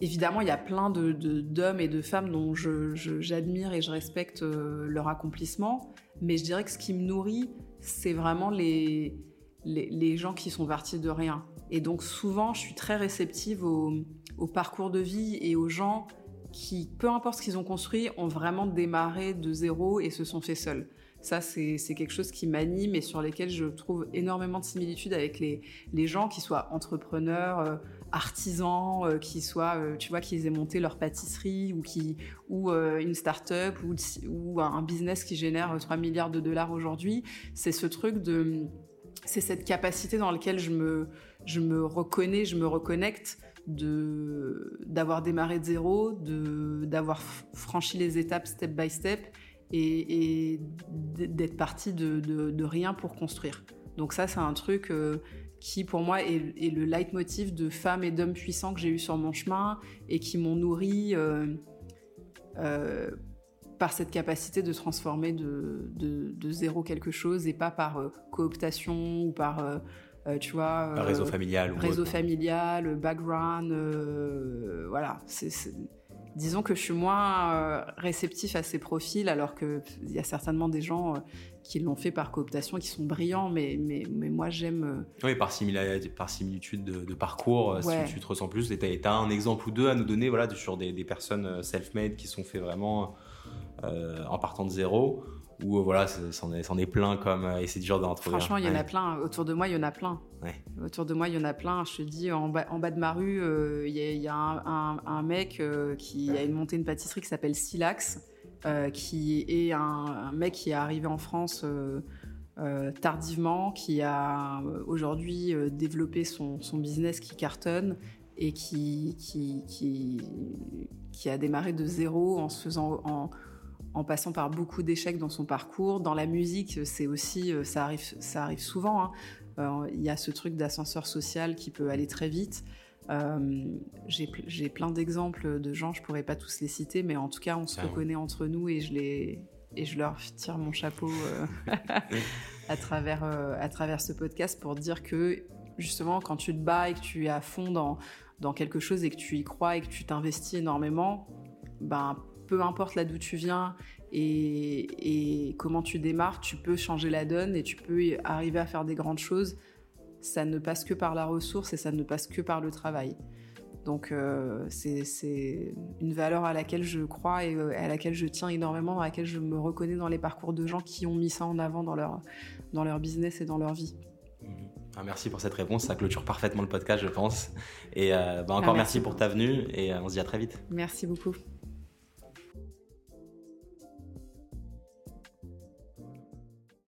évidemment, il y a plein d'hommes de, et de femmes dont j'admire et je respecte leur accomplissement. Mais je dirais que ce qui me nourrit, c'est vraiment les les, gens qui sont partis de rien. Et donc souvent, je suis très réceptive au, parcours de vie et aux gens qui, peu importe ce qu'ils ont construit, ont vraiment démarré de zéro et se sont fait seuls. Ça, c'est quelque chose qui m'anime et sur lesquels je trouve énormément de similitudes avec les, gens, qui soient entrepreneurs, euh, artisans euh, qui soient, euh, tu vois, qu'ils aient monté leur pâtisserie ou, qui, ou une start-up ou, ou un business qui génère 3 milliards de dollars aujourd'hui. C'est ce truc de. C'est cette capacité dans laquelle je me, je me reconnais, je me reconnecte de d'avoir démarré de zéro, de d'avoir franchi les étapes step by step et, d'être parti de, de, rien pour construire. Donc ça, c'est un truc qui pour moi est, le leitmotiv de femmes et d'hommes puissants que j'ai eu sur mon chemin et qui m'ont nourri euh, euh, par cette capacité de transformer de, de, zéro quelque chose et pas par euh, cooptation ou par tu vois réseau familial réseau familial background voilà c'est disons que je suis moins réceptif à ces profils alors qu'il y a certainement des gens qui l'ont fait par cooptation, qui sont brillants, mais, mais, mais moi j'aime. Euh, oui, par, par similitude de, parcours, euh, si tu te ressens plus. Et tu as, un exemple ou deux à nous donner voilà, sur des, des personnes euh, self-made qui sont fait vraiment en partant de zéro ou voilà, c'en est, est, plein comme et c'est dur d'en trouver. Franchement, il y en a plein. Autour de moi, il y en a plein. Autour de moi, il y en a plein. Je te dis, en bas, en bas de ma rue, il y, a, un, un, mec qui a monté une pâtisserie qui s'appelle Silax. Euh, qui est un, mec qui est arrivé en France euh, euh, tardivement, qui a aujourd'hui développé son, son, business qui cartonne et qui, qui, qui, qui, a démarré de zéro en se faisant en, en passant par beaucoup d'échecs dans son parcours. Dans la musique, c'est aussi, ça arrive, ça arrive souvent. Hein. Il y a ce truc d'ascenseur social qui peut aller très vite. Euh, j'ai plein d'exemples de gens, je pourrais pas tous les citer, mais en tout cas, on se reconnaît entre nous et je, les, et je leur tire mon chapeau euh, [LAUGHS] à, travers, euh, à travers ce podcast pour dire que justement, quand tu te bats et que tu es à fond dans, dans quelque chose et que tu y crois et que tu t'investis énormément, ben, peu importe là d'où tu viens et, et, comment tu démarres, tu peux changer la donne et tu peux arriver à faire des grandes choses ça ne passe que par la ressource et ça ne passe que par le travail. Donc euh, c'est une valeur à laquelle je crois et euh, à laquelle je tiens énormément, dans laquelle je me reconnais dans les parcours de gens qui ont mis ça en avant dans leur, dans leur business et dans leur vie. Mmh. Ah, merci pour cette réponse, ça clôture parfaitement le podcast je pense. Et euh, bah, encore merci. merci pour ta venue et on se dit à très vite. Merci beaucoup.